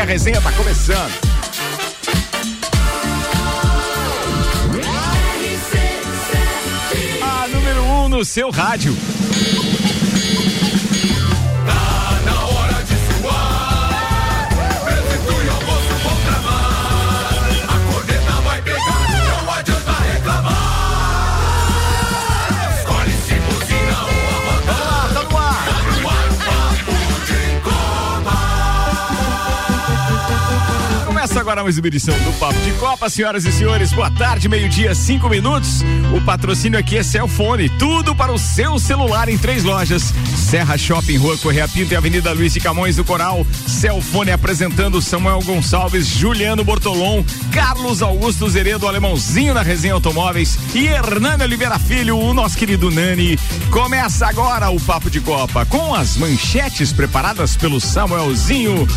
que a resenha tá começando. A número 1 um no seu rádio. Agora mais uma edição do Papo de Copa, senhoras e senhores. Boa tarde, meio-dia, cinco minutos. O patrocínio aqui é Celfone, tudo para o seu celular em três lojas. Serra Shopping, Rua Correia Pinto e Avenida Luiz de Camões do Coral. Celfone apresentando Samuel Gonçalves, Juliano Bortolom, Carlos Augusto Zeredo, Alemãozinho na Resenha Automóveis e Hernani Oliveira Filho, o nosso querido Nani. Começa agora o Papo de Copa com as manchetes preparadas pelo Samuelzinho,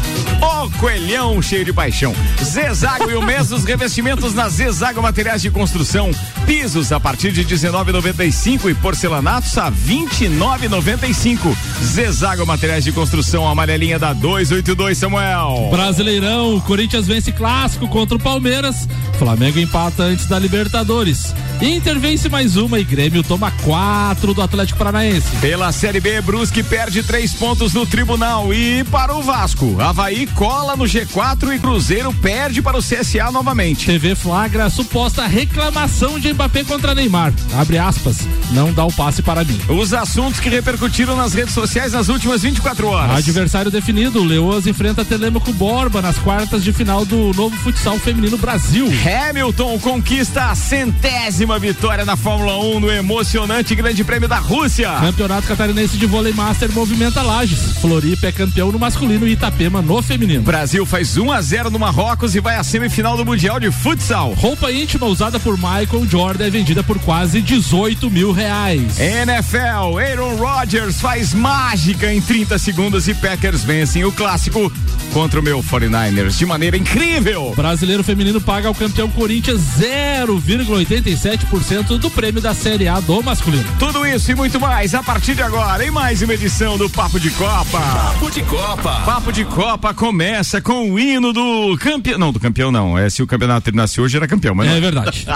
o coelhão cheio de paixão. Zezago e o mês dos revestimentos na Zezago Materiais de Construção. Pisos a partir de 19,95 e porcelanatos a 29,95. Zezago Materiais de Construção, amarelinha da 282, Samuel. Brasileirão, Corinthians vence clássico contra o Palmeiras. Flamengo empata antes da Libertadores. Inter vence mais uma e Grêmio toma quatro do Atlético Paranaense. Pela Série B, Brusque perde três pontos no tribunal. E para o Vasco, Havaí cola no G4 e Cruzeiro perde para o CSA novamente. TV flagra suposta reclamação de Mbappé contra Neymar. Abre aspas, não dá o passe para mim. Os assuntos que repercutiram nas redes sociais nas últimas 24 horas. Adversário definido, Leoas enfrenta Telemaco Borba nas quartas de final do novo futsal feminino Brasil. Hamilton conquista a centésima vitória na Fórmula 1 no emocionante Grande Prêmio da Rússia. Campeonato Catarinense de Vôlei Master movimenta Lages. Floripa é campeão no masculino e Itapema no feminino. Brasil faz 1 a 0 no Marrocos e vai à semifinal do Mundial de Futsal. Roupa íntima usada por Michael Jordan é vendida por quase 18 mil reais. NFL, Aaron Rodgers faz mágica em 30 segundos e Packers vencem o clássico contra o meu 49ers de maneira incrível. Brasileiro feminino paga ao campeão Corinthians 0,87% do prêmio da Série A do masculino. Tudo isso e muito mais a partir de agora em mais uma edição do Papo de Copa. Papo de Copa. Papo de Copa começa com o hino do campeão. Não, do campeão não. É se o campeonato terminasse hoje era campeão, mas É não. verdade.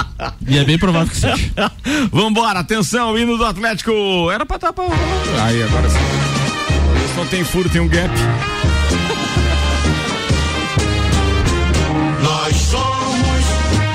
e é bem provável que seja. Vambora, atenção, o hino do Atlético. Era pra estar pra. Aí, agora sim. Não tem furo, tem um gap. Nós somos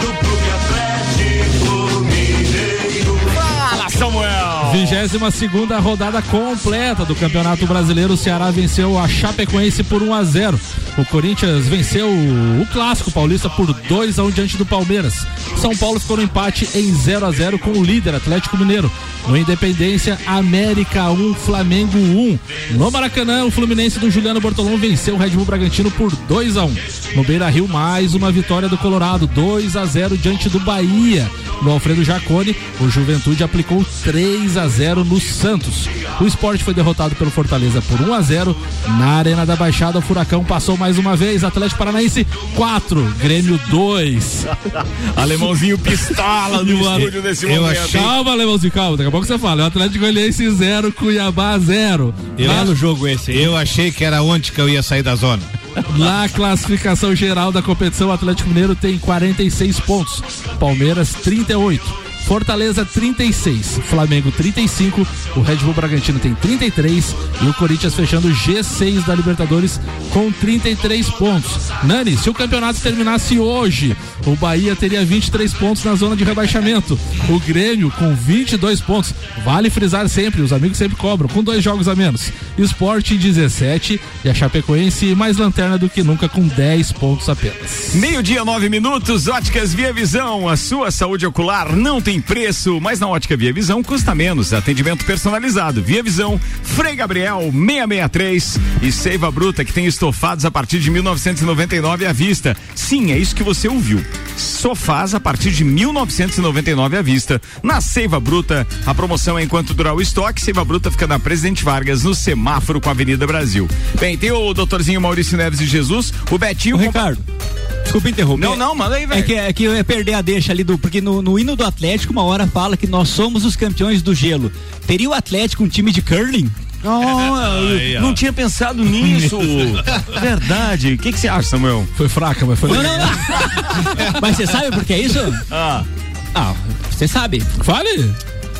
do Clube Atlético Mineiro. Fala, Samuel! 22 segunda rodada completa do Campeonato Brasileiro. O Ceará venceu a Chapecoense por 1 a 0. O Corinthians venceu o clássico paulista por 2 a 1 diante do Palmeiras. São Paulo ficou no empate em 0 a 0 com o líder Atlético Mineiro. No Independência, América 1, Flamengo 1. No Maracanã, o Fluminense do Juliano Bortolom venceu o Red Bull Bragantino por 2 a 1. No Beira Rio, mais uma vitória do Colorado, 2 a 0 diante do Bahia. No Alfredo Jacone, o Juventude aplicou 3 a 0 no Santos. O esporte foi derrotado pelo Fortaleza por 1 a 0 na Arena da Baixada. O Furacão passou mais uma vez. Atlético Paranaense 4, Grêmio 2. Alemãozinho pistola no estúdio nesse eu momento. achei-? Calma, Alemãozinho, calma. Daqui a pouco você fala. O Atlético Goianiense 0, Cuiabá 0. Belo jogo esse. Eu achei que era onde que eu ia sair da zona. Na classificação geral da competição, o Atlético Mineiro tem 46 pontos, Palmeiras 38. Fortaleza 36, Flamengo 35, o Red Bull Bragantino tem 33 e o Corinthians fechando o G6 da Libertadores com 33 pontos. Nani, se o campeonato terminasse hoje, o Bahia teria 23 pontos na zona de rebaixamento. O Grêmio com 22 pontos. Vale frisar sempre, os amigos sempre cobram, com dois jogos a menos. Esporte 17 e a Chapecoense mais lanterna do que nunca com 10 pontos apenas. Meio-dia, nove minutos, Óticas Via Visão. A sua saúde ocular não tem preço, mas na Ótica Via Visão custa menos. Atendimento personalizado. Via Visão, Frei Gabriel 663 e Seiva Bruta, que tem estofados a partir de 1999 à vista. Sim, é isso que você ouviu. Sofás a partir de 1999 à vista. Na Seiva Bruta, a promoção é enquanto durar o estoque. Seiva Bruta fica na Presidente Vargas, no semáforo com a Avenida Brasil. Bem, tem o doutorzinho Maurício Neves de Jesus, o Betinho. Ô, Ricardo, desculpa interromper. Não, não, manda aí, velho. É que, é que eu ia perder a deixa ali do. Porque no, no hino do Atlético, uma hora fala que nós somos os campeões do gelo. Teria o Atlético um time de curling? Oh, não tinha pensado nisso. Verdade. O que, que você acha, Samuel? Foi fraca, mas foi Não, legal. não, não. Mas você sabe por que é isso? Ah, Ah, você sabe. Fale!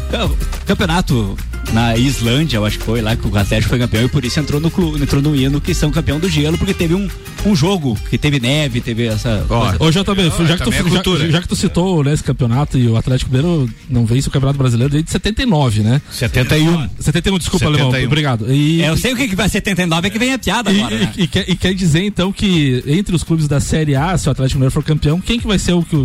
Cam- Campeonato na Islândia, eu acho que foi lá que o Atlético foi campeão e por isso entrou no clube, entrou no hino que são campeão do gelo, porque teve um, um jogo que teve neve, teve essa. coisa. Ô, JB, já, que tu, também é já- já, que tu citou né, esse campeonato e o Atlético Mineiro não vence o Campeonato Brasileiro desde 79, né? 71. 71, desculpa, 71. Alemão. Obrigado. E, É, eu sei o que, que vai 79 é que vem a piada e, agora. né? e- e quer, e quer dizer, então, que entre os clubes da Série A, se o Atlético Mineiro for campeão, quem que vai ser o que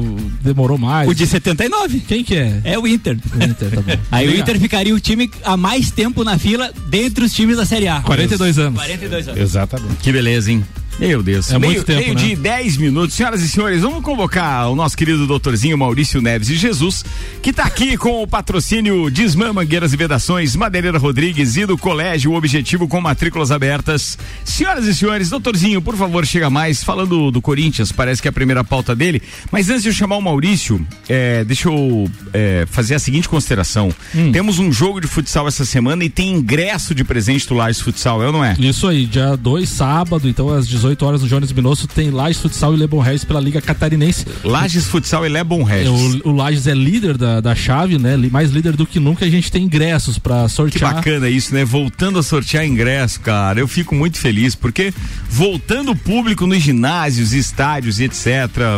demorou mais? O de 79 Quem que é? é o Inter. O Inter, tá bom. Aí o. Inter ficaria o time há mais tempo na fila dentre os times da Série A. 42 anos. 42 anos. Exatamente. que beleza, hein? Meu Deus. É meio, muito tempo, meio né? de 10 minutos. Senhoras e senhores, vamos convocar o nosso querido doutorzinho Maurício Neves de Jesus, que está aqui com o patrocínio Desmã Mangueiras e Vedações, Madeireira Rodrigues e do Colégio Objetivo com matrículas abertas. Senhoras e senhores, doutorzinho, por favor, chega mais. Falando do Corinthians, parece que é a primeira pauta dele. Mas antes de eu chamar o Maurício, é, deixa eu é, fazer a seguinte consideração. Hum. Temos um jogo de futsal essa semana e tem ingresso de presente do Lages Futsal, é ou não é? Isso aí, dia 2, sábado, então às 18 horas no Jones Minosso tem Lages Futsal e Lebon Regis pela Liga Catarinense. Lages Futsal e Lebon É, Regis. O, o Lages é líder da, da chave, né? Mais líder do que nunca. A gente tem ingressos pra Que sortear. bacana isso, né? Voltando a sortear ingresso, cara. Eu fico muito feliz, porque voltando o público nos ginásios, estádios e etc.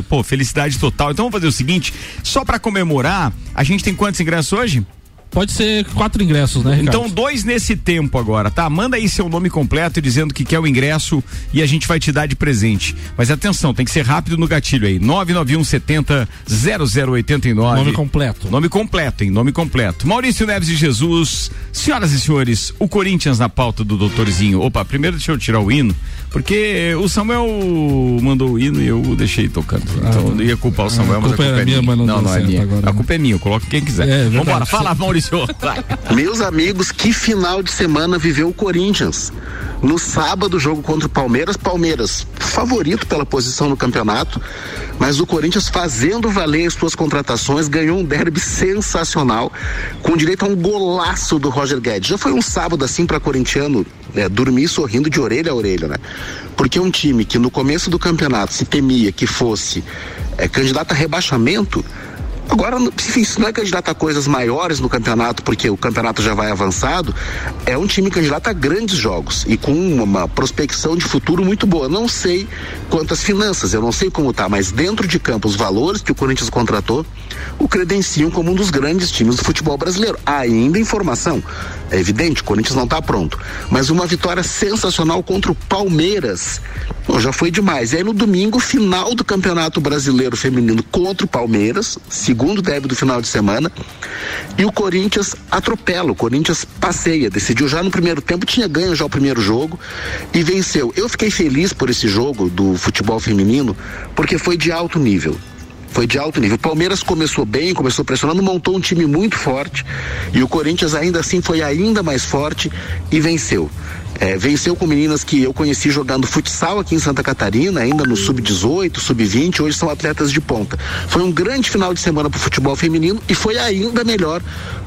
Pô, felicidade total. Então vamos fazer o seguinte: só pra comemorar, a gente tem quantos ingressos hoje? Pode ser quatro ingressos, né, Ricardo? Então, dois nesse tempo agora, tá? Manda aí seu nome completo dizendo que quer o ingresso e a gente vai te dar de presente. Mas atenção, tem que ser rápido no gatilho aí. 991 70 0089. Nome completo. Nome completo, hein? Nome completo. Maurício Neves de Jesus. Senhoras e senhores, o Corinthians na pauta do doutorzinho. Opa, primeiro deixa eu tirar o hino, porque o Samuel mandou o hino e eu deixei tocando. Então eu não ia culpar o Samuel, a mas a culpa culpa era é minha, minha. não não, não é minha. agora, a né? culpa é minha, eu coloco quem quiser. É, verdade. Vambora, fala, Maurício. Vai. Meus amigos, que final de semana viveu o Corinthians. No sábado, jogo contra o Palmeiras. Palmeiras, favorito pela posição no campeonato, mas o Corinthians fazendo valer as suas contratações, ganhou um derby sensacional, com direito a um golaço do Roger Guedes. Já foi um sábado assim para corintiano né, dormir sorrindo de orelha a orelha, né? Porque um time que no começo do campeonato se temia que fosse é, candidato a rebaixamento, Agora, enfim, isso não é candidato a coisas maiores no campeonato, porque o campeonato já vai avançado. É um time candidato a grandes jogos e com uma, prospecção de futuro muito boa. Não sei quantas finanças, eu não sei como tá, mas dentro de campo, os valores que o Corinthians contratou o credenciam como um dos grandes times do futebol brasileiro. Ainda informação. É evidente, o Corinthians não está pronto. Mas uma vitória sensacional contra o Palmeiras. Bom, já foi demais. E aí no domingo, final do Campeonato Brasileiro Feminino contra o Palmeiras, segundo derby do final de semana. E o Corinthians atropela, o Corinthians passeia, decidiu já no primeiro tempo, tinha ganho já o primeiro jogo e venceu. Eu fiquei feliz por esse jogo do futebol feminino, porque foi de alto nível. Foi de alto nível. O Palmeiras começou bem, começou pressionando, montou um time muito forte e o Corinthians ainda assim foi ainda mais forte e venceu. É, venceu com meninas que eu conheci jogando futsal aqui em Santa Catarina, ainda no sub-18, sub-20, hoje são atletas de ponta. Foi um grande final de semana para o futebol feminino e foi ainda melhor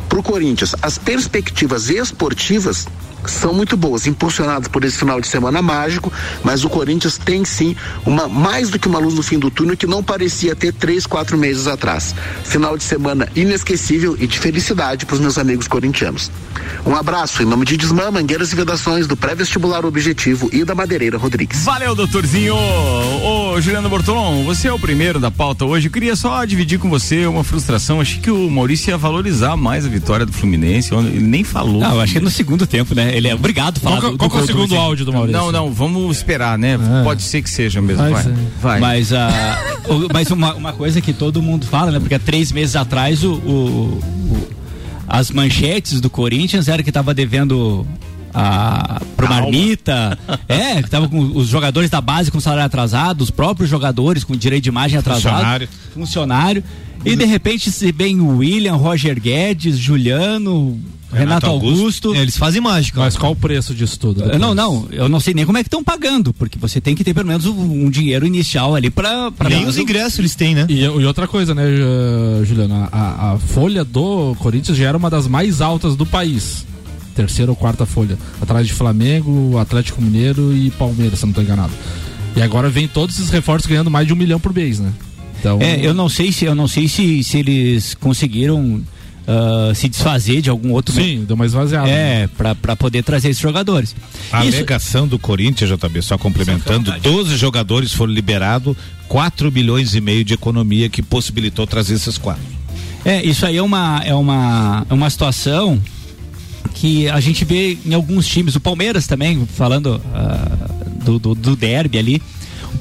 para o Corinthians. As perspectivas esportivas são muito boas, impulsionadas por esse final de semana mágico, mas o Corinthians tem sim uma mais do que uma luz no fim do túnel que não parecia ter três, quatro meses atrás. Final de semana inesquecível e de felicidade para os meus amigos corintianos. Um abraço em nome de Desmã, Mangueiras e Vedações do Pré-Vestibular Objetivo e da Madeireira Rodrigues. Valeu, doutorzinho. Ô, Juliano Bortolom, você é o primeiro da pauta hoje. Eu queria só dividir com você uma frustração. Achei que o Maurício ia valorizar mais a vitória do Fluminense. Ele nem falou. Não, eu acho que é no segundo tempo, né? Ele é obrigado a falar Qual, que- do, qual do que é o segundo áudio do Maurício? Não, não, vamos esperar, né? É. Pode ser que seja mesmo. Vai Vai. Mas, ah, o- mas uma, uma coisa que todo mundo fala, né? Porque há três meses atrás o, o- o- as manchetes do Corinthians era que estava devendo a, pro Calma. Marmita, é, que tava com os jogadores da base com salário atrasado, os próprios jogadores com direito de imagem atrasado, Funcionário. funcionário, e de repente se vem o William, Roger Guedes, Juliano, Renato, Renato Augusto. Augusto. Eles fazem mágica. Mas qual o preço disso tudo? Eu depois? Não, não, eu não sei nem como é que estão pagando, porque você tem que ter pelo menos um, um dinheiro inicial ali para Nem os ingressos eles têm, né? E, e outra coisa, né, Ju- Juliana? A, a folha do Corinthians já era uma das mais altas do país. terceira ou quarta folha, atrás de Flamengo, Atlético Mineiro e Palmeiras, se eu não estou enganado. E agora vem todos esses reforços ganhando mais de um milhão por mês, né? Então, É, eu não sei se eu não sei se, se eles conseguiram ah, se desfazer de algum outro sim, deu mais esvaziado. É, pra, pra poder trazer esses jogadores. A Isso- alegação do Corinthians, JB, só complementando, 12 jogadores foram liberados, 4 bilhões e meio de economia que possibilitou trazer esses quatro. É, isso aí é uma, é uma, é uma situação que a gente vê em alguns times. O Palmeiras também, falando ah, do, do, do derby ali.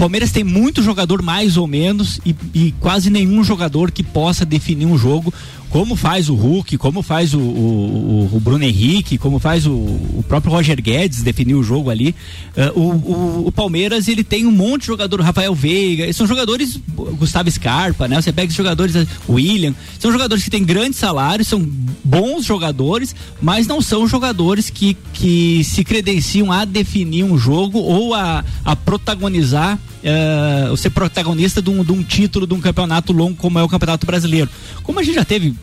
Palmeiras tem muito jogador mais ou menos e, e quase nenhum jogador que possa definir um jogo como faz o Hulk, como faz o, o, o- Bruno Henrique, como faz o, o próprio Roger Guedes definir o jogo ali. Ah, o, Palmeiras ele tem um monte de jogador, Rafael Veiga, são jogadores, Gustavo Scarpa, né? Você pega esses jogadores, eh, William, são jogadores que têm grandes salários, são bons jogadores, mas não são jogadores que, que se credenciam a definir um jogo ou a, a protagonizar, eh, ou ser protagonista de um, de um título de um campeonato longo como é o Campeonato Brasileiro. Como a gente já teve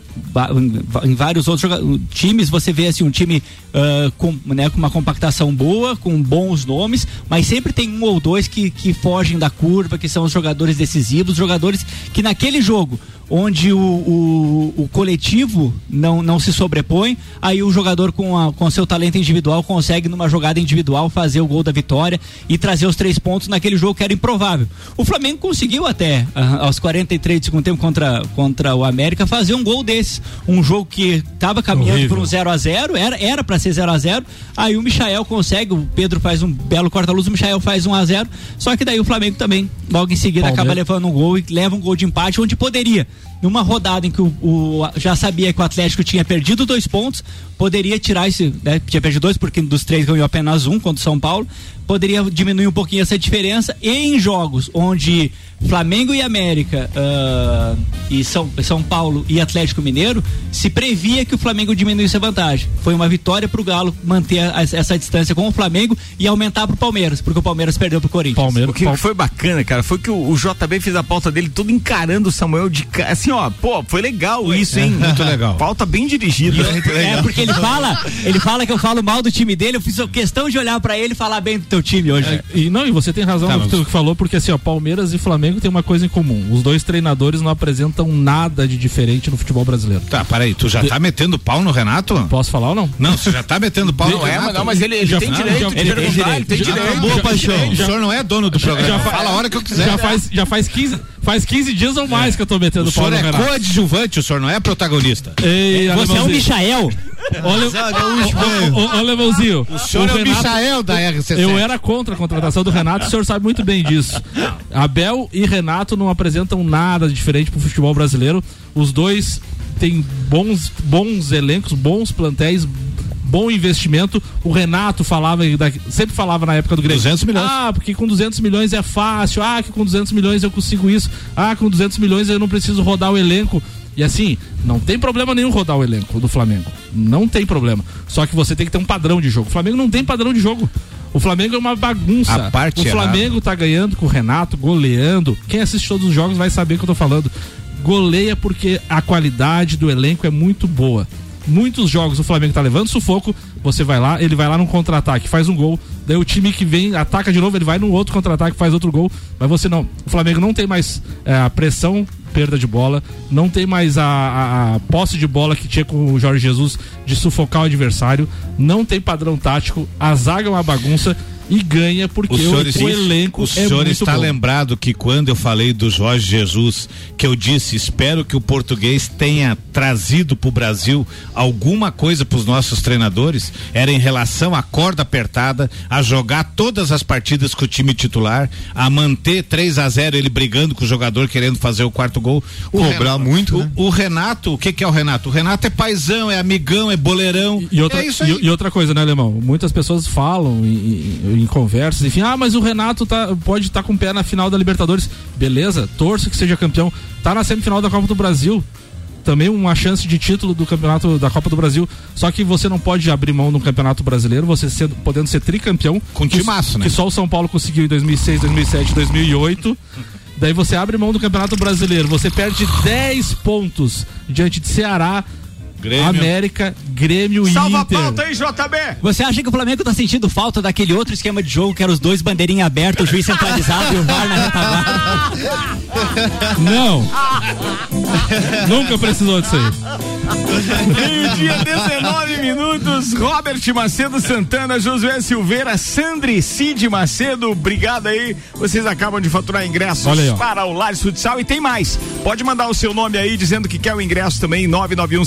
em, vários outros times, você vê assim um time ah, com, né, com uma compactação boa, com bons nomes, mas sempre tem um ou dois que, que fogem da curva, que são os jogadores decisivos, jogadores que naquele jogo onde o, o, o coletivo não, não se sobrepõe, aí o jogador com, a, com seu talento individual consegue numa jogada individual fazer o gol da vitória e trazer os três pontos naquele jogo que era improvável. O Flamengo conseguiu até ah, aos 43 de segundo tempo contra, contra o América fazer um gol desse, um jogo que estava caminhando Horrível. por um 0 a 0 era para ser 0 a 0 aí o Michael consegue, o Pedro faz um belo corta-luz, o Michael faz 1 a 0 só que daí o Flamengo também, logo em seguida, Palmeiras. acaba levando um gol e leva um gol de empate onde poderia. Numa rodada em que o, o- já sabia que o Atlético tinha perdido dois pontos, poderia tirar esse. Né, tinha perdido dois, porque dos três ganhou apenas um contra o São Paulo. Poderia diminuir um pouquinho essa diferença. E em jogos onde Flamengo e América, ah, e São, São Paulo e Atlético Mineiro, se previa que o Flamengo diminuísse a vantagem. Foi uma vitória pro Galo manter a- essa distância com o Flamengo e aumentar pro Palmeiras, porque o Palmeiras perdeu pro Corinthians. Palmeiras, O que foi bacana, cara, foi que o, o JB fez a pauta dele todo encarando o Samuel de ca- assim, ó, pô, foi legal isso, hein? muito legal. Pauta bem dirigida. É, porque ele fala, ele fala que eu falo mal do time dele, eu fiz questão de olhar pra ele e falar bem do teu time hoje. É, e não, e você tem razão Tá, no que mas- falou, porque assim, ó, Palmeiras e Flamengo tem uma coisa em comum. Os dois treinadores não apresentam nada de diferente no futebol brasileiro. Tá, peraí, tu já tá metendo pau no Renato? Posso falar ou não? Não, você já tá metendo pau no Não é, Renato? mas, não, mas ele, ele Já- tem não, direito já- de ele tem perguntar, direito. ele tem direito. Já- paixão. já- o senhor não é dono do programa. já fa- Fala a hora que eu quiser. Já faz, já faz 15, faz 15 dias ou mais que eu tô metendo O pau senhor no é Renato. coadjuvante, o senhor não é protagonista. Ei, Você é um alemãozinho. Michael. Olha. O senhor é o Renato- Michael da RC7. Eu era contra a contratação do Renato, o senhor sabe muito bem disso. Abel e Renato não apresentam nada diferente pro futebol brasileiro. Os dois têm bons, bons elencos, bons plantéis, bom investimento. O Renato falava, sempre falava na época do Grêmio. 200 milhões. Ah, porque com 200 milhões é fácil. Ah, que com 200 milhões eu consigo isso. Ah, com 200 milhões eu não preciso rodar o elenco. E assim, não tem problema nenhum rodar o elenco do Flamengo. Não tem problema. Só que você tem que ter um padrão de jogo. O Flamengo não tem padrão de jogo. O Flamengo é uma bagunça. A parte o Flamengo tá ganhando com o Renato, goleando. Quem assiste todos os jogos vai saber o que eu tô falando. Goleia porque a qualidade do elenco é muito boa. Muitos jogos o Flamengo tá levando sufoco, você vai lá, ele vai lá num contra-ataque, faz um gol, daí o time que vem ataca de novo, ele vai num outro contra-ataque, faz outro gol, mas você não. O Flamengo não tem mais é, a pressão, perda de bola, não tem mais a, a- a posse de bola que tinha com o Jorge Jesus de sufocar o adversário, não tem padrão tático, a zaga é uma bagunça e ganha porque O o, senhor, o elenco o é senhor muito está bom. lembrado que quando eu falei do Jorge Jesus, que eu disse, espero que o português tenha trazido para o Brasil alguma coisa para os nossos treinadores, era em relação à corda apertada, a jogar todas as partidas com o time titular, a manter 3 a 0 ele brigando com o jogador querendo fazer o quarto gol. O Cobrar muito, o, né? o Renato, o que que é o Renato? O Renato é paizão, é amigão, é boleirão. E outra, é isso aí. e, e outra coisa, né, Alemão? Muitas pessoas falam em, em- conversas, enfim, ah, mas o Renato tá, pode estar com o pé na final da Libertadores. Beleza, torço que seja campeão. Tá na semifinal da Copa do Brasil. Também uma chance de título do campeonato da Copa do Brasil. Só que você não pode abrir mão no campeonato brasileiro, você sendo, podendo ser tricampeão. Com que, timaço, né? Que só o São Paulo conseguiu em 2006, 2007, 2008. Daí você abre mão do Campeonato Brasileiro, você perde 10 pontos diante de Ceará, Grêmio. América, Grêmio e Salva a Inter. pauta aí, JB. Você acha que o Flamengo tá sentindo falta daquele outro esquema de jogo que era os dois bandeirinha aberta, o juiz centralizado e o VAR na retaguarda? Não. Nunca precisou disso aí. Meio-dia, 19 minutos. Robert Macedo Santana, Josué Silveira, Sandri Cid Macedo, obrigado aí. Vocês acabam de faturar ingressos aí, para o Lares Futsal e tem mais. Pode mandar o seu nome aí dizendo que quer o ingresso também, 991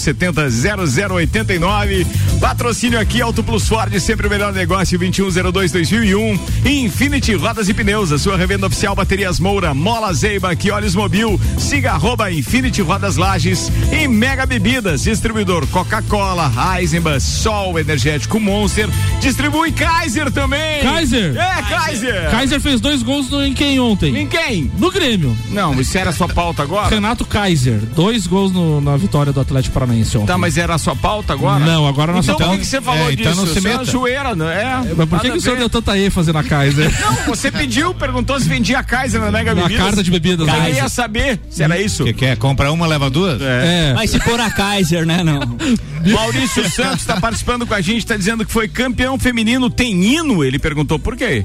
70 0089. Patrocínio aqui, Auto Plus Ford, sempre o melhor negócio, 2102 2001. Infinity Rodas e Pneus, a sua revenda oficial Baterias Moura, Mola Zeiba, que olhos mobil, siga arroba Infinity Rodas Lages e Mega Bebidas, distribuidor Coca-Cola, Eisenbahn, Sol Energético Monster, distribui Kaiser também. Kaiser? É, Kaiser. Kaiser fez dois gols no, em quem ontem? Em quem? No Grêmio. Não, isso era a sua pauta agora? Renato Kaiser, dois gois no- na vitória do Atlético Paranaense ontem. Tá, mas era a sua pauta agora? Não, agora a nossa então, pauta- por que que você falou É, disso? então não se Isso é meta. zoeira, não é? Mas por que, que o senhor deu tanta ênfase na Kaiser? Não, você pediu, perguntou se vendia Kaiser na Mega Na Bebidas. carta de bebidas, Eu ia saber se era isso. Que quer? Compra uma, leva duas? É. Mas se for a Kaiser, né? Não. Maurício Santos está participando com a gente, está dizendo que foi campeão feminino. Tem hino? Ele perguntou por quê?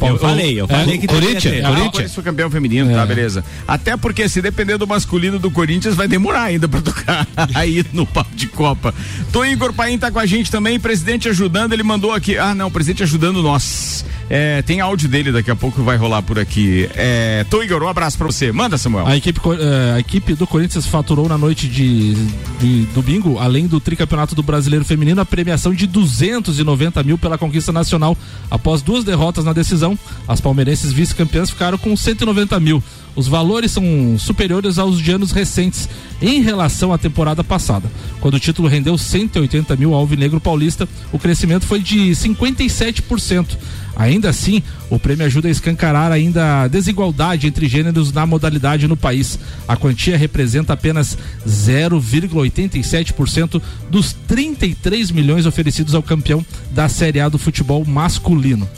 Eu falei, eu falei É, que Corinthians. Ah, o Corinthians. Foi campeão feminino, tá, É. beleza. Até porque se depender do masculino do Corinthians, vai demorar ainda pra tocar aí no papo de Copa. Tô Igor Paim tá com a gente também, presidente ajudando, ele mandou aqui. Ah, não, presidente ajudando nós. É, tem áudio dele daqui a pouco vai rolar por aqui. É, Tô Igor, um abraço pra você. Manda, Samuel. A equipe, eh, a equipe do Corinthians faturou na noite de, de domingo, além do tricampeonato do Brasileiro Feminino, a premiação de 290 mil pela conquista nacional. Após duas derrotas na decisão, as palmeirenses vice-campeãs ficaram com 190 mil. Os valores são superiores aos de anos recentes em relação à temporada passada. Quando o título rendeu 180 mil ao Alvinegro Paulista, o crescimento foi de 57%. Ainda assim, o prêmio ajuda a escancarar ainda a desigualdade entre gêneros na modalidade no país. A quantia representa apenas 0,87% dos 33 milhões oferecidos ao campeão da Série A do futebol masculino.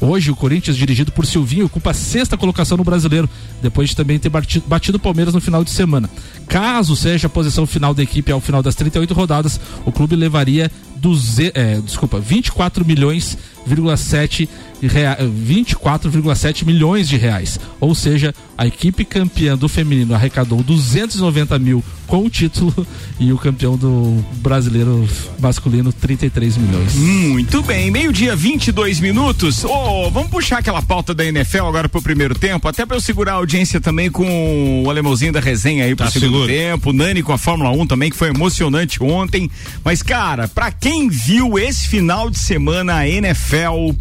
Hoje, o Corinthians, dirigido por Silvinho, ocupa a sexta colocação no brasileiro, depois de também ter bati- batido o Palmeiras no final de semana. Caso seja a posição final da equipe ao final das 38 rodadas, o clube levaria duze, é, desculpa, 24 milhões 7 rea- 24,7 milhões de reais. Ou seja, a equipe campeã do feminino arrecadou 290 mil com o título e o campeão do brasileiro masculino 33 milhões. Muito bem, meio-dia, 22 minutos. Ô, vamos puxar aquela pauta da NFL agora pro primeiro tempo, até pra eu segurar a audiência também com o alemãozinho da resenha aí pro Tá segundo seguro. tempo. O Nani com a Fórmula 1 também, que foi emocionante ontem. Mas, cara, pra quem viu esse final de semana a NFL.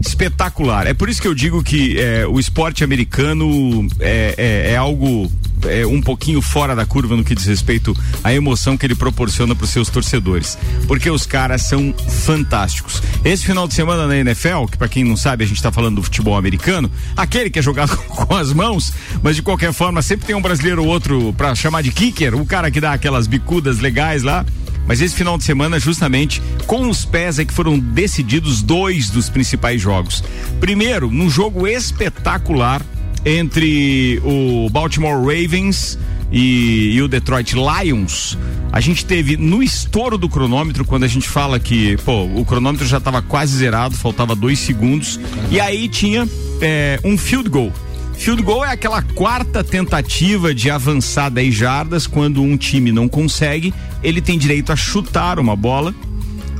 Espetacular. É por isso que eu digo que é, o esporte americano é, é- é algo é, um pouquinho fora da curva no que diz respeito à emoção que ele proporciona para os seus torcedores. Porque os caras são fantásticos. Esse final de semana na NFL, que para quem não sabe, a gente tá falando do futebol americano, aquele que é jogado com as mãos, mas de qualquer forma sempre tem um brasileiro ou outro para chamar de kicker, o cara que dá aquelas bicudas legais lá. Mas esse final de semana, justamente, com os pés é que foram decididos dois dos principais jogos. Primeiro, num jogo espetacular entre o Baltimore Ravens e, e o Detroit Lions. A gente teve no estouro do cronômetro, quando a gente fala que, pô, o cronômetro já estava quase zerado, faltava dois segundos. E aí tinha é, um field goal. Field goal é aquela quarta tentativa de avançar 10 jardas. Quando um time não consegue, ele tem direito a chutar uma bola.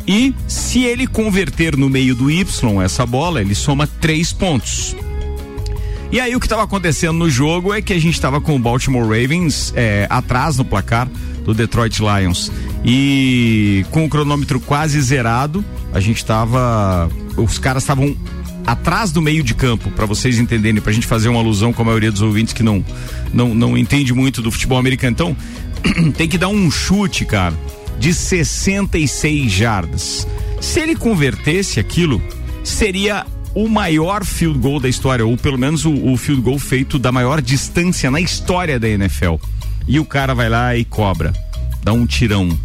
E se ele converter no meio do Y essa bola, ele soma três pontos. E aí o que estava acontecendo no jogo é que a gente estava com o Baltimore Ravens é, atrás no placar do Detroit Lions. E com o cronômetro quase zerado, a gente estava, os caras estavam atrás do meio de campo, para vocês entenderem, pra gente fazer uma alusão com a maioria dos ouvintes que não não, não entende muito do futebol americano. Então, tem que dar um chute, cara, de 66 jardas. Se ele convertesse aquilo, seria o maior field goal da história, ou pelo menos o, o field goal feito da maior distância na história da NFL. E o cara vai lá e cobra, dá um tirão.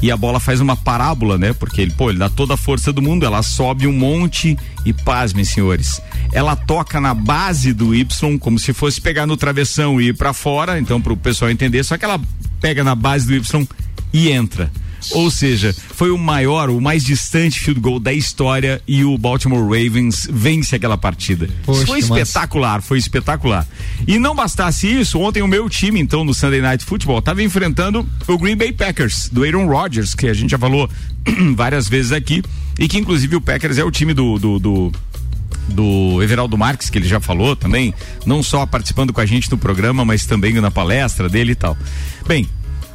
E a bola faz uma parábola, né? Porque ele, pô, ele dá toda a força do mundo, ela sobe um monte e pasmem, senhores. Ela toca na base do Y, como se fosse pegar no travessão e ir pra fora, então pro pessoal entender, só que ela pega na base do Y e entra. Ou seja, foi o maior, o mais distante field goal da história e o Baltimore Ravens vence aquela partida. Poxa, foi massa. espetacular, foi espetacular. E não bastasse isso, ontem o meu time, então, no Sunday Night Football, estava enfrentando o Green Bay Packers, do Aaron Rodgers, que a gente já falou várias vezes aqui, e que inclusive o Packers é o time do- do- do do Everaldo Marques, que ele já falou também, não só participando com a gente no programa, mas também na palestra dele e tal. Bem,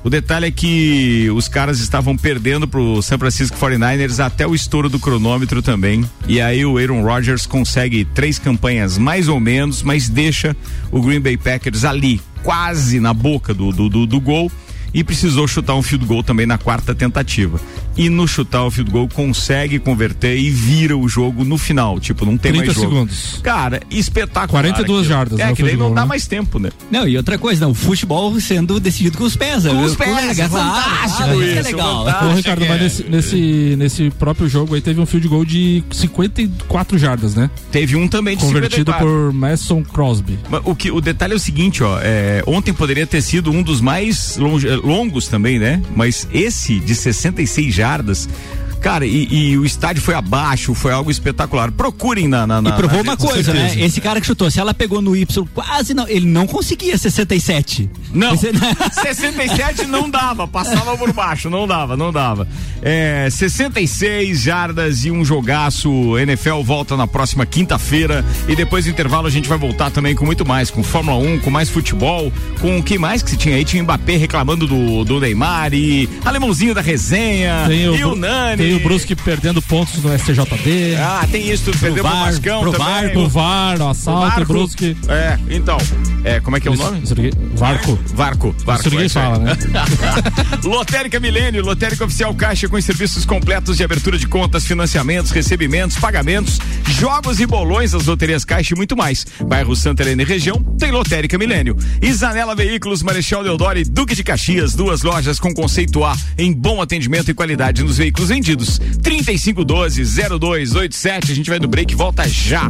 o detalhe é que os caras estavam perdendo pro San Francisco 49ers até o estouro do cronômetro também. E aí o Aaron Rodgers consegue três campanhas mais ou menos, mas deixa o Green Bay Packers ali, quase na boca do, do, do, do gol. E precisou chutar um field goal também na quarta tentativa. E no chutar o field goal consegue converter e vira o jogo no final. Tipo, não tem 30 mais jogo. segundos. Cara, espetacular. 42 aquilo. jardas, É, né, que daí não dá né? mais tempo, né? Não, e outra coisa, não, o futebol sendo decidido com os pés. Com né? os pés, agasalho, fantástico ah, isso, é legal. Ô, Ricardo, mas nesse, nesse, nesse próprio jogo aí teve um field goal de 54 jardas, né? Teve um também de Convertido 54. por Mason Crosby. O, que, o detalhe é o seguinte, ó. é, ontem poderia ter sido um dos mais longe- eh, longos também, né? Mas esse de 66 jardas jardas Cara, e, e o estádio foi abaixo, foi algo espetacular. Procurem na. na, na E provou na- uma coisa, né? Esse cara que chutou, se ela pegou no Y, quase não, ele não conseguia 67. Não, Esse- 67 não dava, passava por baixo, não dava, não dava. É, 66 jardas e um jogaço. NFL volta na próxima quinta-feira e depois do intervalo a gente vai voltar também com muito mais, com Fórmula 1, com mais futebol, com o que mais que se tinha aí? Tinha o Mbappé reclamando do, do Neymar e Alemãozinho da resenha Tem o, e o Bru- Nani. O Brusque perdendo pontos no STJD. Ah, tem isso, tudo, perdeu pro Mascão pro também. VAR, O VAR, o assalto, Varco. Brusque. É, então, é, como é que é o nome? Varco. Varco, Varco. Isso ninguém é fala, né? Lotérica Milênio, Lotérica Oficial Caixa com serviços completos de abertura de contas, financiamentos, recebimentos, pagamentos, jogos e bolões das loterias Caixa e muito mais. Bairro Santa Helena e região tem Lotérica Milênio. Isanela Veículos, Marechal Deodoro e Duque de Caxias, duas lojas com conceito A em bom atendimento e qualidade nos veículos vendidos. 3512-0287, a gente vai do break volta já.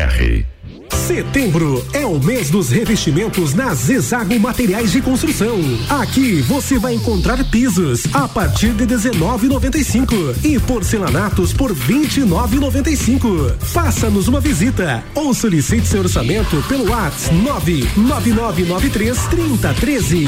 Setembro é o mês dos revestimentos na Zezago Materiais de Construção. Aqui você vai encontrar pisos a partir de 19,95 e porcelanatos por 29,95. Faça-nos uma visita ou solicite seu orçamento pelo WhatsApp 99993 3013.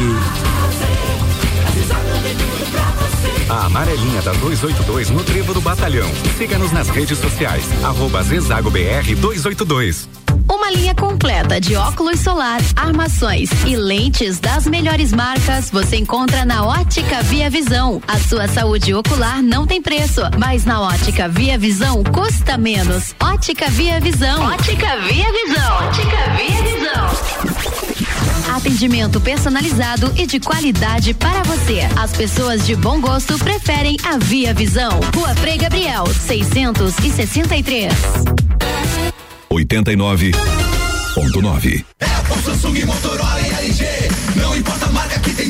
A amarelinha da 282 no Trevo do Batalhão. Siga-nos nas redes sociais. Arroba Zezago BR 282. Uma linha completa de óculos solar, armações e lentes das melhores marcas você encontra na Ótica Via Visão. A sua saúde ocular não tem preço, mas na Ótica Via Visão custa menos. Ótica Via Visão. Ótica Via Visão. Ótica Via Visão. Atendimento personalizado e de qualidade para você. As pessoas de bom gosto preferem a Via Visão. Rua Frei Gabriel, 663. 89.9 Apple, Samsung, Motorola e LG. Não importa a marca que tem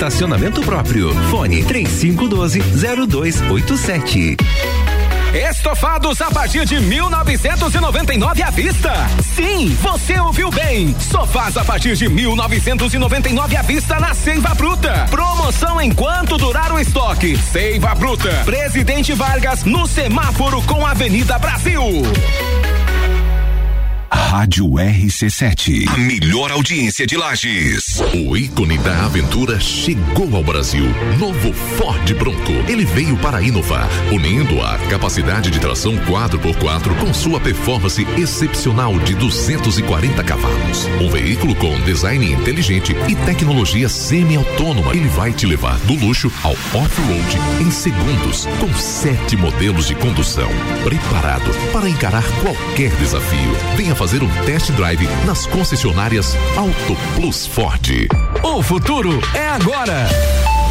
estacionamento próprio. Fone 3512 0287. Estofados a partir de 1999 à vista. Sim, você ouviu bem. Sofás a partir de 1999 à vista na Seiva Bruta. Promoção enquanto durar o estoque. Seiva Bruta. Presidente Vargas no semáforo com Avenida Brasil. Rádio RC7, a melhor audiência de Lages. O ícone da aventura chegou ao Brasil. Novo Ford Bronco. Ele veio para inovar, unindo a capacidade de tração 4x4 com sua performance excepcional de 240 cavalos. Um veículo com design inteligente e tecnologia semi-autônoma. Ele vai te levar do luxo ao off-road em segundos, com sete modelos de condução. Preparado para encarar qualquer desafio. Venha fazer um test drive nas concessionárias Auto Plus Ford. O futuro é agora.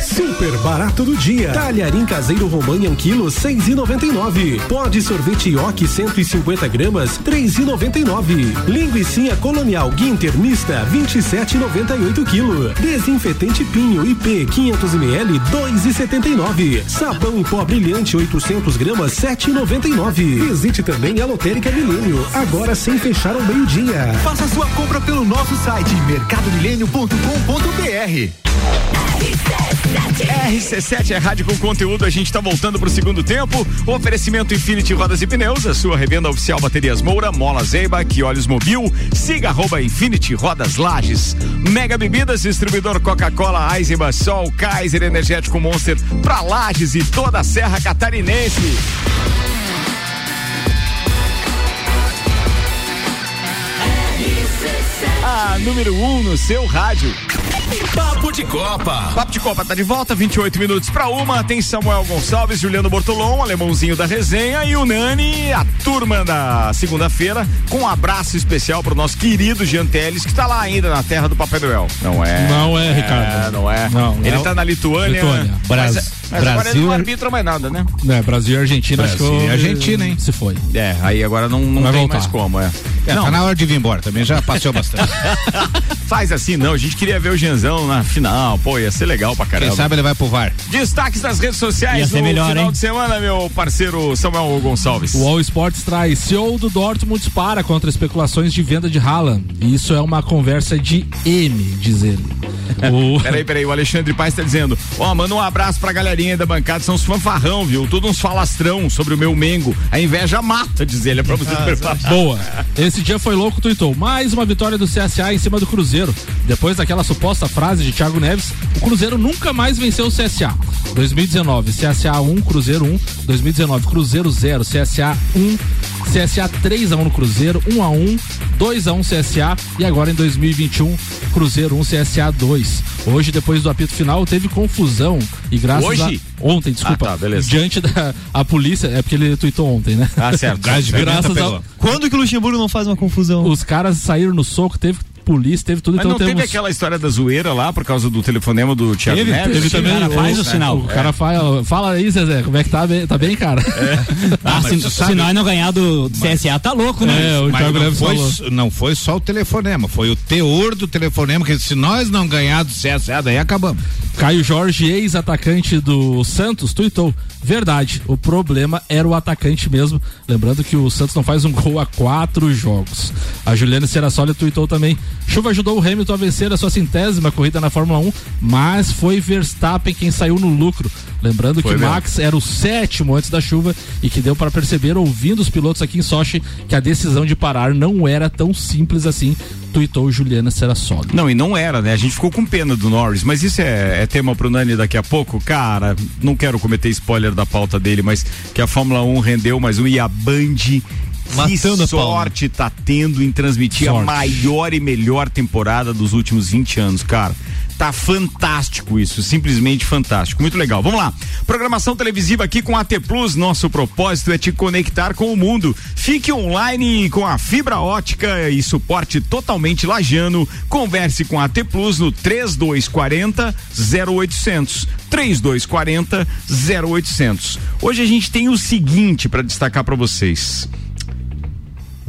Super barato do dia. Talharim caseiro romanha um quilo seis e noventa e nove. Pode sorvete Yoki 150 gramas três e noventa e nove. Linguiça colonial Guinter mista 27,98 quilo. Desinfetante Pinho IP 500 ml 2,79. Sabão em pó brilhante 800 gramas 7,99. Visite também a Lotérica Milênio agora sem fechar ao meio dia. Faça sua compra pelo nosso site mercadomilênio.com.br. RC7 é rádio com conteúdo, a gente tá voltando pro segundo tempo. Oferecimento Infinity Rodas e Pneus, a sua revenda oficial Baterias Moura, Mola Zeiba, que olhos mobil. Siga arroba Infinity Rodas Lages. Mega Bebidas, distribuidor Coca-Cola, Eisenbahn, Sol, Kaiser, Energético Monster, pra Lages e toda a Serra Catarinense. A número 1 um no seu rádio. Papo de Copa. Papo de Copa tá de volta, 28 minutos para uma. Tem Samuel Gonçalves, Juliano Bortolom, alemãozinho da resenha e o Nani, a turma da segunda-feira, com um abraço especial pro nosso querido Jean Teles, que tá lá ainda na terra do Papai Noel. Não é? Não é, Ricardo. não é. Não, Ele não. tá na Lituânia. Lituânia. Mas, Bras- mas agora ele Brasil- não arbitra mais nada, né? É, Brasil e Argentina. acho que Brasil eu- Argentina, hein? Se foi. É, aí agora não, não Vai tem voltar. mais como, é. É, não, tá na hora de vir embora também, já passeou bastante. faz assim não, a gente queria ver o Genzão na final, pô, ia ser legal pra caramba. Quem sabe ele vai pro VAR. Destaques das redes Ia sociais ser no melhor, final hein? de semana, meu parceiro Samuel Gonçalves. O All Sports traz CEO do Dortmund dispara contra especulações de venda de Haaland. Isso é uma conversa de M, diz ele. O... Peraí, peraí, o Alexandre Paes tá dizendo, ó, manda um abraço pra galerinha da bancada, são os fanfarrão, viu? Todos uns falastrão sobre o meu Mengo. A inveja mata, diz ele, é pra você preparar. Boa. Esse dia foi louco, tuitou. Mais uma vitória do CSA em cima do Cruzeiro. Depois daquela suposta frase de Thiago Neves, o Cruzeiro nunca mais venceu o CSA. 2019, CSA 1, Cruzeiro 1. 2019, Cruzeiro 0, CSA 1. CSA 3 a 1 no Cruzeiro, 1 a 1, 2 a 1 CSA e agora em 2021, Cruzeiro 1 CSA 2. Hoje depois do apito final teve confusão e graças Hoje? a ontem, desculpa, Ah, tá, beleza. diante da a polícia, é porque ele tuitou ontem, né? Ah, certo. Graças a Quando que o Luxemburgo não faz uma confusão? os caras saíram no soco, teve polícia, teve tudo. Mas então não teve temos... aquela história da zoeira lá por causa do telefonema do Thiago Teve, Neves? teve também. O cara faz o sinal. O cara fala, fala aí, Zezé, como é que tá bem, tá bem cara? Ah, se, se nós não ganhar do CSA, tá louco, né? É, o Mas Thiago não Neves foi, falou. não foi só o telefonema, foi o teor do telefonema, que se nós não ganhar do CSA, daí acabamos. Caio Jorge, ex-atacante do Santos, tuitou. Verdade, o problema era o atacante mesmo. Lembrando que o Santos não faz um gol há quatro jogos. A Juliana Serassoli tuitou também. Chuva ajudou o Hamilton a vencer a sua centésima corrida na Fórmula 1, mas foi Verstappen quem saiu no lucro. Lembrando Foi que mesmo. Max era o sétimo antes da chuva e que deu para perceber, ouvindo os pilotos aqui em Sochi, que a decisão de parar não era tão simples assim, tuitou Juliana Serassoli. Não, e não era, né? A gente ficou com pena do Norris, mas isso é, é tema pro Nani daqui a pouco. Cara, não quero cometer spoiler da pauta dele, mas que a Fórmula 1 rendeu mais um e a Band. Que Matando a pau, sorte tá tendo em transmitir a Sorte. maior e melhor temporada dos últimos 20 anos, cara. Tá fantástico isso, simplesmente fantástico. Muito legal. Vamos lá. Programação televisiva aqui com a AT Plus. Nosso propósito é te conectar com o mundo. Fique online com a fibra ótica e suporte totalmente lajano. Converse com a AT Plus no 3240 0800. 3240 0800. Hoje a gente tem o seguinte para destacar para vocês.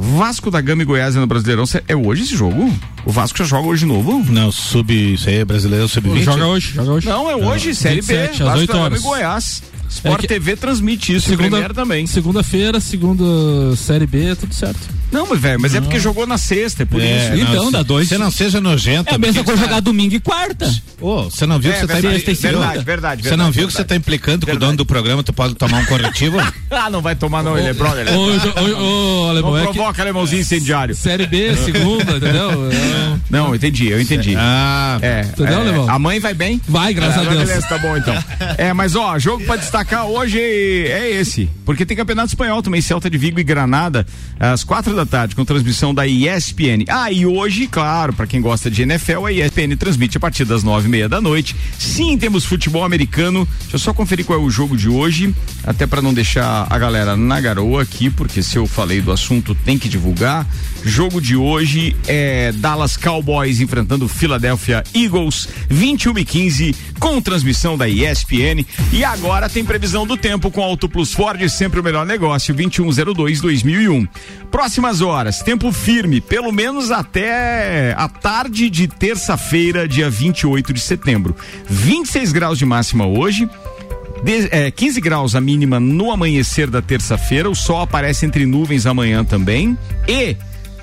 Vasco da Gama e Goiás no Brasileirão. É hoje esse jogo? O Vasco já joga hoje de novo? Não, sub, isso aí é brasileiro, sub-20. Joga hoje, joga hoje. Não, é hoje, Série B. 27, às Vasco 8 da Gama horas. e Goiás. Sport É que- TV transmite isso, segunda, também. Segunda-feira, segunda Série B, tudo certo. Não, mas velho, mas é porque jogou na sexta, é por É, isso. Então, não, dá se- dois. Você não seja nojento. É a mesma coisa tá- jogar domingo e quarta. Ô, você não viu É, que você tá verdade, implicando? verdade, verdade, Você não verdade, viu que você tá implicando com o dono do programa, tu pode tomar um corretivo? Ah, não vai tomar não, ele é brother. é Ô, alemão, Não é que provoca alemãozinho incendiário. Série B, segunda, entendeu? Não, entendi, eu entendi. Ah, É, Entendeu, é, alemão? a mãe vai bem? Vai, graças Ah, a Deus. Beleza, tá bom então. É, mas ó, jogo pra destacar hoje é esse, porque tem campeonato espanhol também, Celta de Vigo e Granada, às quatro da tarde, com transmissão da ESPN. Ah, e hoje, claro, pra quem gosta de NFL, a ESPN transmite a partir das nove e meia da noite. Sim, temos futebol americano. Deixa eu só conferir qual é o jogo de hoje, até pra não deixar a galera na garoa aqui, porque se eu falei do assunto, tem que divulgar. Jogo de hoje é Dallas Cowboys enfrentando Philadelphia Eagles, 21 e 15, com transmissão da ESPN. E agora tem previsão do tempo com Auto Plus Ford, sempre o melhor negócio, 2102-2001. Próximas horas, tempo firme, pelo menos até a tarde de terça-feira, dia 28 de setembro. 26 graus de máxima hoje. De- é, 15 graus a mínima no amanhecer da terça-feira. O sol aparece entre nuvens amanhã também. E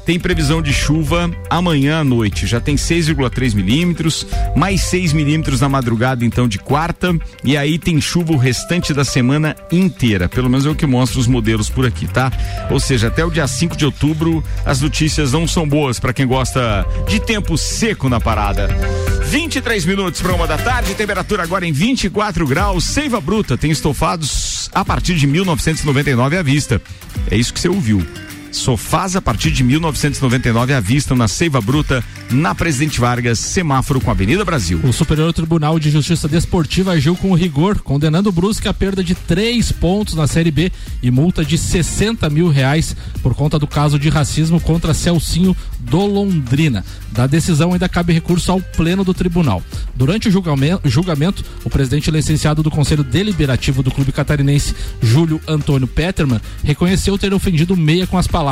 tem previsão de chuva amanhã à noite. Já tem 6,3 milímetros, mais 6 milímetros na madrugada, então, de quarta. E aí tem chuva o restante da semana inteira. Pelo menos é o que mostra os modelos por aqui, tá? Ou seja, até o dia 5 de outubro, as notícias não são boas para quem gosta de tempo seco na parada. 23 minutos para uma da tarde, temperatura agora em 24 graus. Seiva Bruta tem estofados a partir de 1999 à vista. É isso que você ouviu. Sofás a partir de 1999 à vista na Seiva Bruta, na Presidente Vargas, semáforo com a Avenida Brasil. O Superior Tribunal de Justiça Desportiva agiu com rigor, condenando o Brusque a perda de três pontos na Série B e multa de 60 mil reais por conta do caso de racismo contra Celcinho do Londrina. Da decisão ainda cabe recurso ao pleno do tribunal. Durante o julgamento, o presidente licenciado do Conselho Deliberativo do Clube Catarinense, Júlio Antônio Peterman, reconheceu ter ofendido meia com as palavras: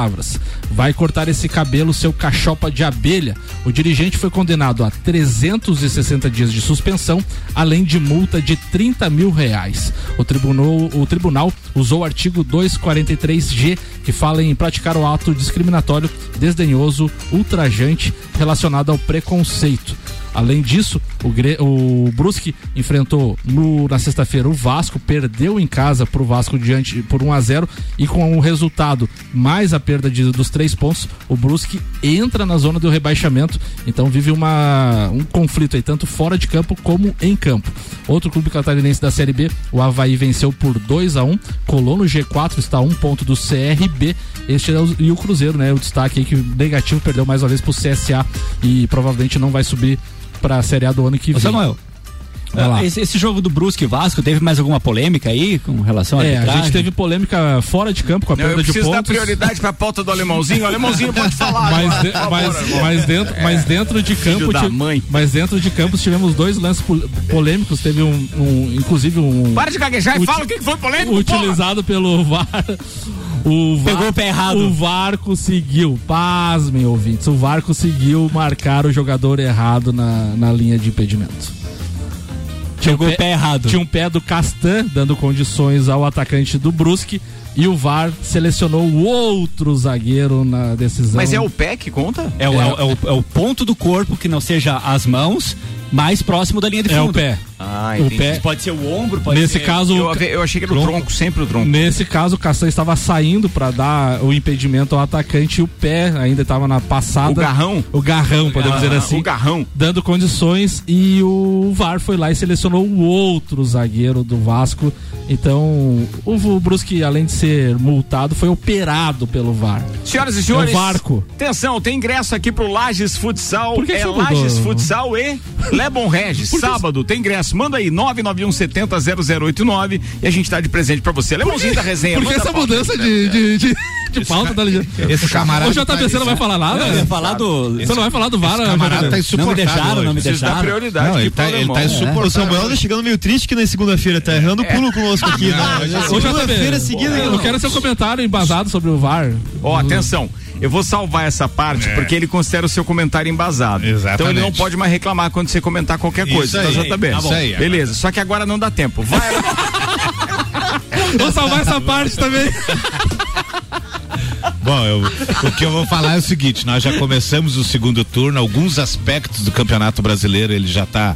Vai cortar esse cabelo, seu cachopa de abelha. O dirigente foi condenado a 360 dias de suspensão, além de multa de 30 mil reais. O tribunal, o tribunal usou o artigo 243G, que fala em praticar o ato discriminatório, desdenhoso, ultrajante relacionado ao preconceito. Além disso, o, Gre- o Brusque enfrentou no- na sexta-feira o Vasco, perdeu em casa pro Vasco diante por 1 a 0 e com o resultado mais a perda de- dos três pontos, o Brusque entra na zona do rebaixamento, então vive uma, um conflito aí, tanto fora de campo como em campo. Outro clube catarinense da Série B, o Havaí venceu por 2 a 1 colou no G4, está a um ponto do CRB. Este é o, e o Cruzeiro, né? O destaque aí que o negativo perdeu mais uma vez pro CSA e provavelmente não vai subir para a Série A do ano que Ô, vem. Samuel, lá. Esse, esse jogo do Brusque e Vasco teve mais alguma polêmica aí com relação à É, a arbitragem? gente teve polêmica fora de campo com a eu perda de preciso dar pontos. prioridade pra pauta do alemãozinho. O alemãozinho pode falar. Mas, de- favor, mas, mas dentro, mas dentro de Filho campo da mãe. mas dentro de campos tivemos dois lances pol- polêmicos teve um, um- inclusive um Para de gaguejar e fala o que que foi polêmico, utilizado pelo VAR o VAR, Pegou o pé errado. O VAR conseguiu, pasmem ouvintes, o VAR conseguiu marcar o jogador errado na, na linha de impedimento. Pegou um o pé errado. Tinha um pé do Castan dando condições ao atacante do Brusque e o VAR selecionou o outro zagueiro na decisão. Mas é o pé que conta? É o, é o- é o- é o ponto do corpo que não seja as mãos, mais próximo da linha de É fundo. o pé. Ah, O entendi. pé- Pode ser o ombro, pode Nesse ser... caso, Eu, eu achei que era o tronco, sempre o tronco. Nesse caso, o Castan estava saindo para dar o impedimento ao atacante e o pé ainda estava na passada. O garrão? O garrão, podemos Ah, dizer assim. o garrão. Dando condições e o VAR foi lá e selecionou o outro zagueiro do Vasco. Então, o, o Brusque, além de ser multado, foi operado pelo VAR. Senhoras e senhores, É o Varco. atenção, tem ingresso aqui pro Lages Futsal. Por que é? Lages Futsal e Lebon Regis. Sábado tem ingresso. Manda aí 991 70 0089 e a gente tá de presente pra você. Lebonzinho da resenha. Por que essa pauta. mudança de, de, de, de pauta da liga? Esse camarada O JB, você não vai falar nada? Ia falar do... Você não vai falar do VAR? Esse camarada JB? tá insuportável. Não me deixaram, não me deixaram. prioridade. Não, ele tá, ele tá O insuportável. Samuel tá chegando meio triste que na segunda-feira tá errando pulo conosco aqui. né? Segunda-feira seguida. eu quero seu comentário embasado sobre o VAR. Ó, atenção. Eu vou salvar essa parte porque ele considera o seu comentário embasado. Exatamente. Então ele não pode mais reclamar quando você comentar qualquer coisa, Isso tá, aí, JB? tá bom. Isso aí, Beleza, só que agora não dá tempo. Vai lá. Vou salvar essa parte também. Bom, eu- o que eu vou falar é o seguinte: nós já começamos o segundo turno, alguns aspectos do Campeonato Brasileiro ele já está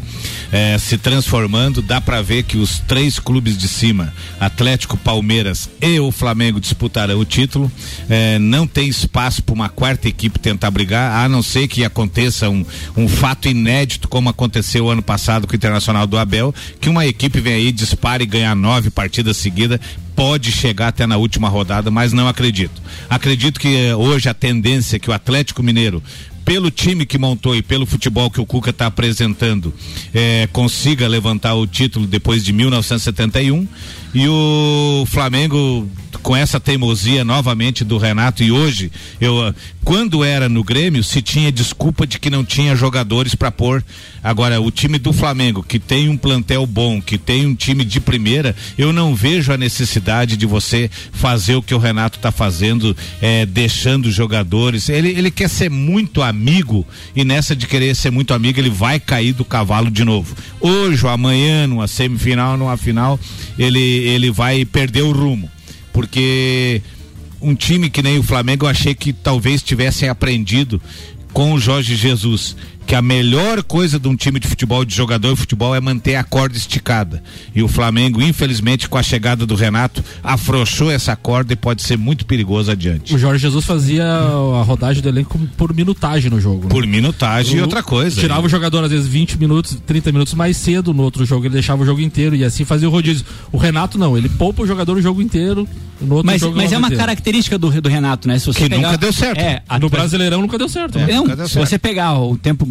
se transformando. Dá para ver que os três clubes de cima, Atlético, Palmeiras e o Flamengo, disputarão o título. Eh, não tem espaço para uma quarta equipe tentar brigar, a não ser que aconteça um, um fato inédito, como aconteceu ano passado com o Internacional do Abel, que uma equipe vem aí, dispare e ganhar nove partidas seguidas pode chegar até na última rodada, mas não acredito. Acredito que eh, hoje a tendência é que o Atlético Mineiro pelo time que montou e pelo futebol que o Cuca está apresentando, eh, consiga levantar o título depois de 1971 e o Flamengo com essa teimosia novamente do Renato e hoje eu ah, quando era no Grêmio se tinha desculpa de que não tinha jogadores para pôr. Agora o time do Flamengo que tem um plantel bom que tem um time de primeira eu não vejo a necessidade de você fazer o que o Renato está fazendo eh, deixando os jogadores. Ele, ele quer ser muito amigo e nessa de querer ser muito amigo ele vai cair do cavalo de novo. Hoje ou amanhã numa semifinal numa final ele ele vai perder o rumo porque um time que nem o Flamengo eu achei que talvez tivessem aprendido com o Jorge Jesus que a melhor coisa de um time de futebol, de jogador de futebol, é manter a corda esticada. E o Flamengo, infelizmente, com a chegada do Renato, afrouxou essa corda e pode ser muito perigoso adiante. O Jorge Jesus fazia a rodagem do elenco por minutagem no jogo. né? Por minutagem e O- outra coisa. Tirava o jogador às vezes 20 minutos, 30 minutos mais cedo no outro jogo, ele deixava o jogo inteiro e assim fazia o rodízio. O Renato não, ele poupa o jogador o jogo inteiro, no outro Mas, jogo mas é uma inteiro. característica do, do Renato, né? Se você Que pegar- nunca deu certo. É, a- No Brasileirão nunca deu certo. né? Não, nunca deu se certo. você pegar o tempo,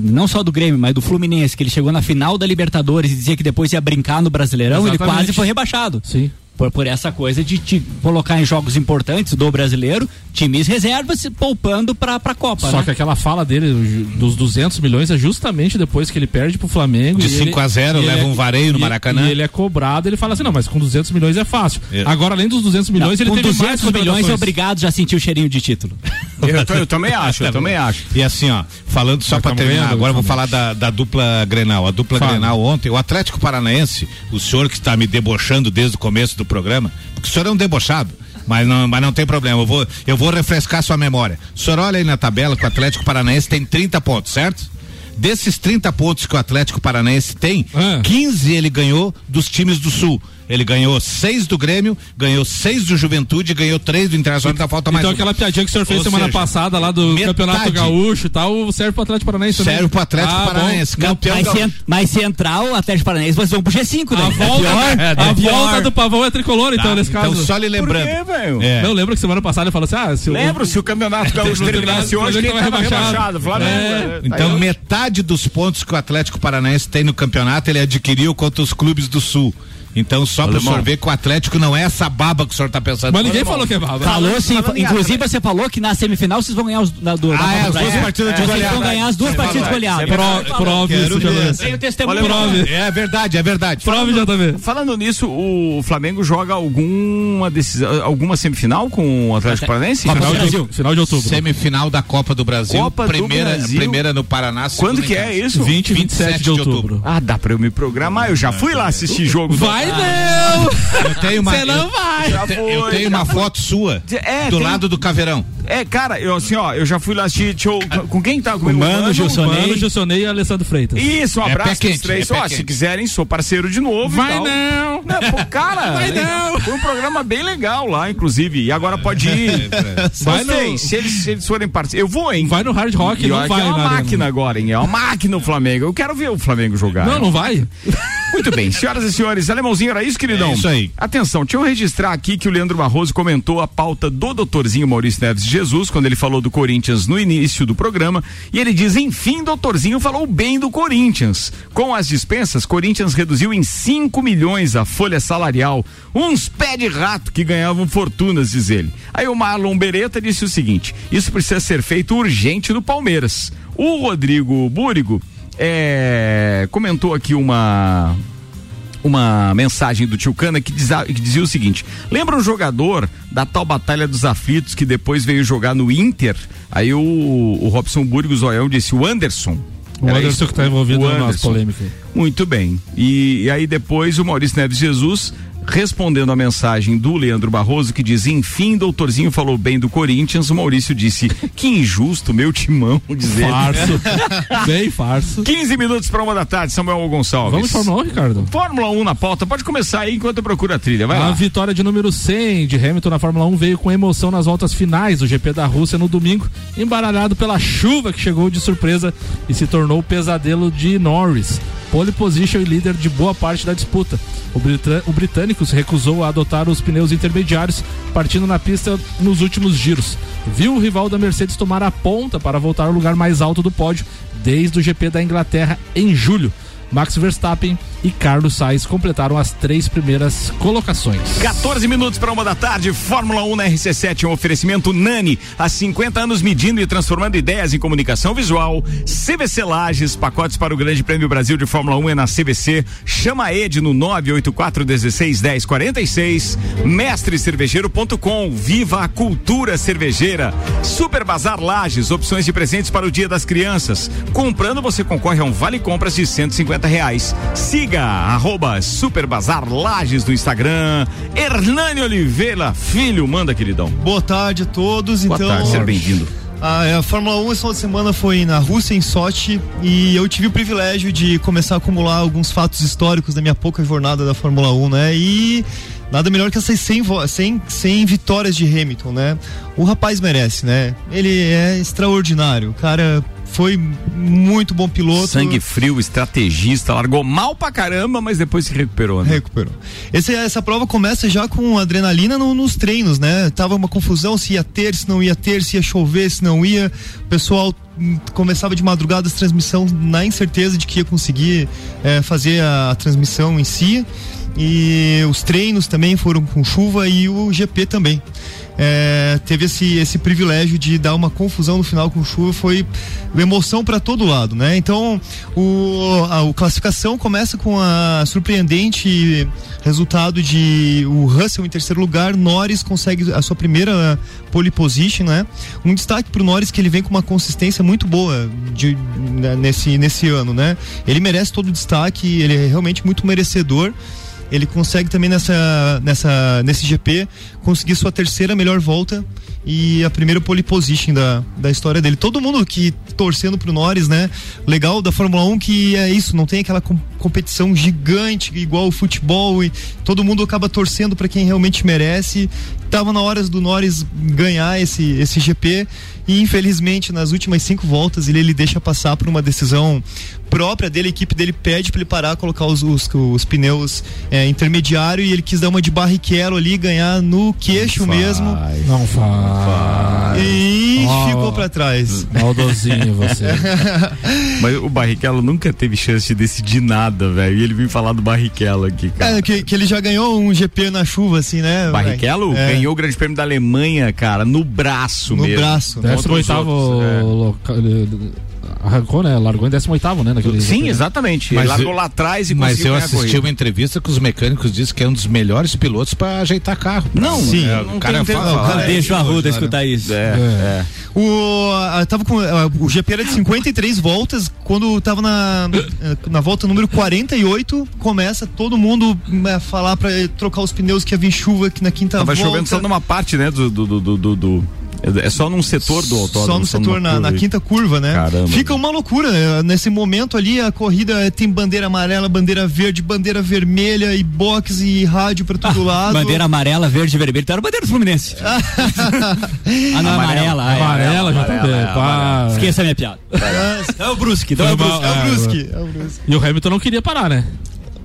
não só do Grêmio, mas do Fluminense, que ele chegou na final da Libertadores e dizia que depois ia brincar no Brasileirão, ele Exatamente. quase foi rebaixado. Sim. Por, por essa coisa de te colocar em jogos importantes do brasileiro, times reservas se poupando pra, pra Copa. Só né? que aquela fala dele dos 200 milhões é justamente depois que ele perde pro Flamengo. De e ele- 5 a 0, e ele leva é- um vareio no Maracanã. E ele é cobrado, ele fala assim: não, mas com 200 milhões é fácil. É. Agora, além dos 200 milhões, Não, ele com teve 200 mais milhões é obrigado já sentiu o cheirinho de título. Eu, tô- eu também acho, eu também acho. E assim, ó, falando só para terminar, agora eu vou falar da, da dupla Grenal. A dupla Fala. Grenal ontem, o Atlético Paranaense, o senhor que está me debochando desde o começo do programa, porque o senhor é um debochado. Mas não, mas não tem problema, eu vou, eu vou refrescar sua memória. O senhor olha aí na tabela que o Atlético Paranaense tem 30 pontos, certo? Desses 30 pontos que o Atlético Paranaense tem, Ah. 15 ele ganhou dos times do Sul. Ele ganhou seis do Grêmio, ganhou seis do Juventude, ganhou três do Internacional, então falta mais Então um. aquela piadinha que o senhor fez Ou semana seja, passada lá do metade. Campeonato Gaúcho e tal, serve pro Atlético Paranaense também. Serve pro Atlético Ah. Paranaense, campeão mas, en- mas o Atlético Paranaense, vocês vão pro G5, né? A volta, É a pior. volta do Pavão é tricolor, então, Tá, nesse então caso. só lhe lembrando. Por quê? É. Não, lembra que semana passada ele falou assim: ah, se o- Lembro, se o Campeonato Gaúcho terminasse hoje, quem tava rebaixado? Flamengo. É. é, tá Então, metade dos pontos que o Atlético Paranaense tem no campeonato, ele adquiriu contra os clubes do Sul. Então, só para o senhor ver que o Atlético não é essa baba que o senhor está pensando. Mas ninguém falou que é baba. Falou sim, inclusive você falou que na semifinal vocês vão ganhar os, na, do, Ah, da é, as do duas Brasil. partidas de Vocês goleada. vão ganhar as duas É partidas de goleada. Pro, prove isso, Quero ver. JB. Tem o testemunho. Prove. É verdade, é verdade. Prove, JB. Falando nisso, o Flamengo joga alguma decisão, alguma semifinal com o Atlético Paranaense? Do Final de, final de outubro. Semifinal da Copa do Brasil. Copa do primeira, Brasil. primeira no Paraná. Quando que é isso? 20 e 27 de outubro. Ah, dá pra eu me programar? Eu já fui lá assistir jogo. do- Vai Ah, não! Eu tenho uma, Você não eu- vai! Já te- eu tenho uma foto sua É, do tem- lado do caveirão. É, cara, eu assim, ó, eu já fui lá assistir. deixa eu- com quem tá comigo? O Mano, Gilson. Mano, Gilsonei e Alessandro Freitas. Isso, um É abraço pros três. é Ó, se quiserem, sou parceiro de novo. Vai não! Não, pô, cara, Vai não! foi um programa bem legal lá, inclusive. E agora pode ir. Vai Vai no- se, eles, se eles forem parceiros. Eu vou, hein? Vai no Hard Rock, E não vai é uma na arena. máquina agora, hein? É uma máquina o Flamengo. Eu quero ver o Flamengo jogar. Não, não vai. Muito bem, senhoras e senhores, alemãozinho, era isso, queridão? É isso aí. Atenção, deixa eu registrar aqui que o Leandro Barroso comentou a pauta do doutorzinho Maurício Neves de Jesus, quando ele falou do Corinthians no início do programa, e ele diz, enfim, doutorzinho falou bem do Corinthians. Com as dispensas, Corinthians reduziu em 5 milhões a folha salarial, uns pé de rato que ganhavam fortunas, diz ele. Aí o Marlon Beretta disse o seguinte, isso precisa ser feito urgente no Palmeiras. O Rodrigo Búrigo é, comentou aqui uma uma mensagem do Tio Cana que, diza- que dizia o seguinte: lembra um jogador da tal Batalha dos Aflitos que depois veio jogar no Inter? Aí o, o Robson Burgos Zoião disse: o Anderson. O Era Anderson isso? que tá envolvido na nossa polêmica. Muito bem. E, e aí depois o Maurício Neves Jesus respondendo a mensagem do Leandro Barroso que diz: enfim, doutorzinho falou bem do Corinthians. O Maurício disse: que injusto, meu timão, dizer. Farso. Bem farso. 15 minutos para uma da tarde, Samuel Gonçalves. Vamos Fórmula 1, Ricardo? Fórmula 1 na pauta, pode começar aí enquanto eu procuro a trilha, vai a lá. vitória de número 100 de Hamilton na Fórmula 1 veio com emoção nas voltas finais do GP da Rússia no domingo, embaralhado pela chuva que chegou de surpresa e se tornou o pesadelo de Norris. Pole position e líder de boa parte da disputa. O, o britânico se recusou a adotar os pneus intermediários, partindo na pista nos últimos giros. Viu o rival da Mercedes tomar a ponta para voltar ao lugar mais alto do pódio desde o GP da Inglaterra em julho. Max Verstappen e Carlos Sainz completaram as três primeiras colocações. 14 minutos para uma da tarde, Fórmula 1 na RC7, um oferecimento Nani, há 50 anos medindo e transformando ideias em comunicação visual. CVC Lages, pacotes para o Grande Prêmio Brasil de Fórmula 1 é na CVC. Chama a Ed no 984 16 10 46. Mestrecervejeiro.com, viva a cultura cervejeira. Super Bazar Lages, opções de presentes para o Dia das Crianças. Comprando você concorre a um vale compras de 150 reais. Siga arroba Super Bazar Lages no Instagram. Hernani Oliveira, filho, manda queridão. Boa tarde a todos. Boa então, tarde, seja bem-vindo. A, é, a Fórmula 1 esse final de semana foi na Rússia, em Sochi, e eu tive o privilégio de começar a acumular alguns fatos históricos da minha pouca jornada da Fórmula 1, né? E nada melhor que essas 100, vo- 100, 100 vitórias de Hamilton, né? O rapaz merece, né? Ele é extraordinário. O cara foi muito bom piloto. Sangue frio, estrategista, largou mal pra caramba, mas depois se recuperou, né? Recuperou. Esse- essa prova começa já com adrenalina no- nos treinos, né? Tava uma confusão se ia ter, se não ia ter, se ia chover, se não ia. O pessoal hum, começava de madrugada as transmissão na incerteza de que ia conseguir eh, fazer a, transmissão em si. E os treinos também foram com chuva e o GP também. É, teve esse, esse privilégio de dar uma confusão no final com chuva, foi emoção para todo lado, né? Então, o, a, o classificação começa com a surpreendente resultado de o Russell em terceiro lugar, Norris consegue a sua primeira pole position, né? Um destaque pro Norris que ele vem com uma consistência muito boa de, né, nesse, nesse ano, né? Ele merece todo o destaque, ele é realmente muito merecedor ele consegue também nessa, nessa, nesse GP conseguir sua terceira melhor volta e a primeira pole position da, da história dele. Todo mundo que torcendo pro Norris, né? Legal da Fórmula 1 que é isso, não tem aquela com- competição gigante igual o futebol e todo mundo acaba torcendo para quem realmente merece. Tava na hora do Norris ganhar esse, esse GP e infelizmente nas últimas cinco voltas ele, ele deixa passar por uma decisão própria dele, a equipe dele pede para ele parar, colocar os, os, os pneus é, intermediário e ele quis dar uma de Barrichello ali, ganhar no queixo mesmo. Não faz. E Ó, ficou para trás. Maldosinho você. Mas o Barrichello nunca teve chance de decidir nada, velho. E ele vem falar do Barrichello aqui, cara. É, que, que ele já ganhou um GP na chuva, assim, né? Barrichello É. ganhou o Grande Prêmio da Alemanha, cara, no braço No mesmo. braço. Contra os 18 outros, é. loca- ele arrancou, né? Largou em 18 né? Naquele Sim, né? exatamente. Mas ele largou eu- lá atrás e Mas eu assisti corrida. uma entrevista que os mecânicos dizem que é um dos melhores pilotos pra ajeitar carro. Não, Sim, é, o não cara tem- fala. não, cara, é, Deixa o Arruda cara. escutar isso. É, é. O, a- tava com, a- o GP era de 53 voltas, quando tava na, na volta número 48, começa todo mundo a falar pra trocar os pneus que ia vir chuva aqui na quinta Tava volta. chovendo só numa parte, né, do... do, do, do, do- É só num setor do autódromo. Só no setor, na, na quinta curva, né? Caramba. Fica uma loucura. né? Nesse momento ali, a corrida tem bandeira amarela, bandeira verde, bandeira vermelha e box e rádio pra todo lado. Bandeira amarela, verde e vermelho. Então era bandeira do Fluminense. ah, não, amarela. ah, é. Amarela, já tá amarela, é, pá. Esqueça a minha piada. É o Brusque, então é o Brusque. mal, É o é, Brusque, é o Brusque. E o Hamilton não queria parar, né?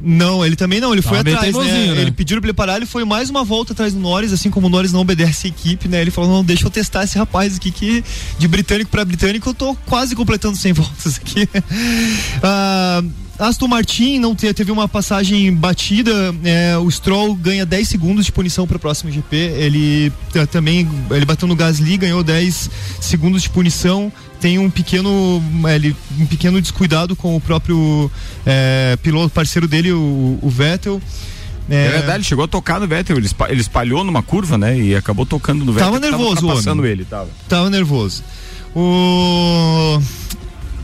Não, ele também não, ele foi Tava atrás, né? né? Ele pediu pra ele parar, ele foi mais uma volta atrás do Norris, assim como o Norris não obedece a equipe, né? Ele falou, não, deixa eu testar esse rapaz aqui que de britânico pra britânico eu tô quase completando 100 voltas aqui. ah, Aston Martin não te- teve uma passagem batida, é, o Stroll ganha 10 segundos de punição para o próximo GP. Ele também ele bateu no Gasly, ganhou 10 segundos de punição. Tem um pequeno, ele, um pequeno descuidado com o próprio é, piloto parceiro dele, o, o Vettel. É verdade, ele chegou a tocar no Vettel, ele, ele espalhou numa curva, né? E acabou tocando no Vettel. Tava nervoso o passando ele, tava. Tava nervoso. O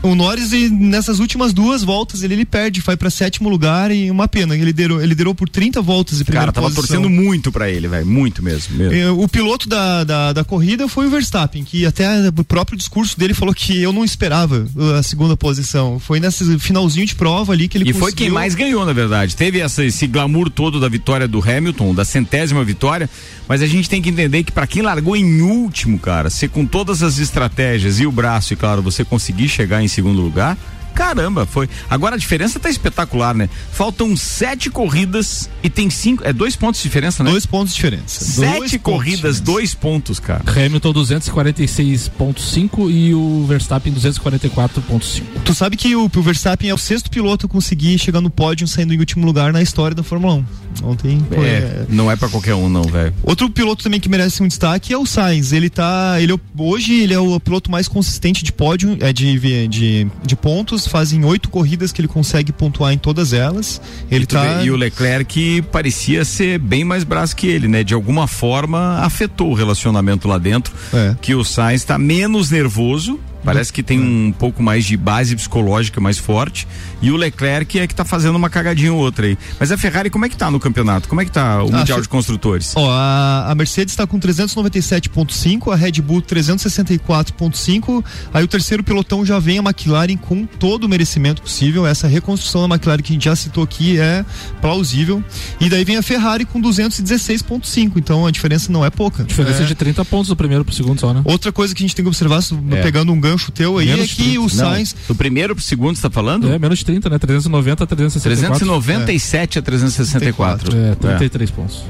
o Norris e nessas últimas duas voltas ele, ele perde, vai para sétimo lugar e uma pena, ele liderou, ele liderou por 30 voltas em primeira Cara, tava posição. torcendo muito pra ele, velho. Muito mesmo. mesmo. É, O piloto da, da, da corrida foi o Verstappen, que até o próprio discurso dele falou que eu não esperava uh, a segunda posição. Foi nesse finalzinho de prova ali que ele E foi quem conseguiu- mais ganhou, na verdade. Teve essa, esse glamour todo da vitória do Hamilton, da centésima vitória, mas a gente tem que entender que pra quem largou em último, cara, se com todas as estratégias e o braço, e claro, você conseguir chegar em segundo lugar, caramba, foi. Agora a diferença tá espetacular, né? Faltam sete corridas e tem cinco, é dois pontos de diferença, né? Dois pontos de diferença. Sete Dois pontos corridas, dois pontos, cara. Hamilton 246.5 e o Verstappen 244.5. Tu sabe que o, o Verstappen é o sexto piloto a conseguir chegar no pódio saindo em último lugar na história da Fórmula 1. Ontem foi, É, não é pra qualquer um, não, velho. Outro piloto também que merece um destaque é o Sainz. Ele tá. Ele, é hoje ele é o piloto mais consistente de pódio, é de, de, de pontos. Fazem oito corridas que ele consegue pontuar em todas elas. Ele e, tá. vê- e o Leclerc parecia ser bem mais braço que ele, né? De alguma forma afetou o relacionamento lá dentro. É. Que o Sainz está menos nervoso. Parece que tem um pouco mais de base psicológica mais forte. E o Leclerc é que tá fazendo uma cagadinha ou outra aí. Mas a Ferrari, como é que tá no campeonato? Como é que tá o Ah, Mundial Fe- de Construtores? Ó, a, a Mercedes está com 397.5, a Red Bull 364.5. Aí o terceiro pilotão já vem a McLaren com todo o merecimento possível. Essa reconstrução da McLaren que a gente já citou aqui é plausível. E daí vem a Ferrari com 216.5. Então a diferença não é pouca. Diferença É. de 30 pontos do primeiro pro segundo só, né? Outra coisa que a gente tem que observar, se- É. pegando um gancho teu aí, Menos é que 30. o Não, Sainz. do primeiro pro segundo, você tá falando? É, menos de 30, né? 390 a 364. 397 a 364. É, 33 pontos.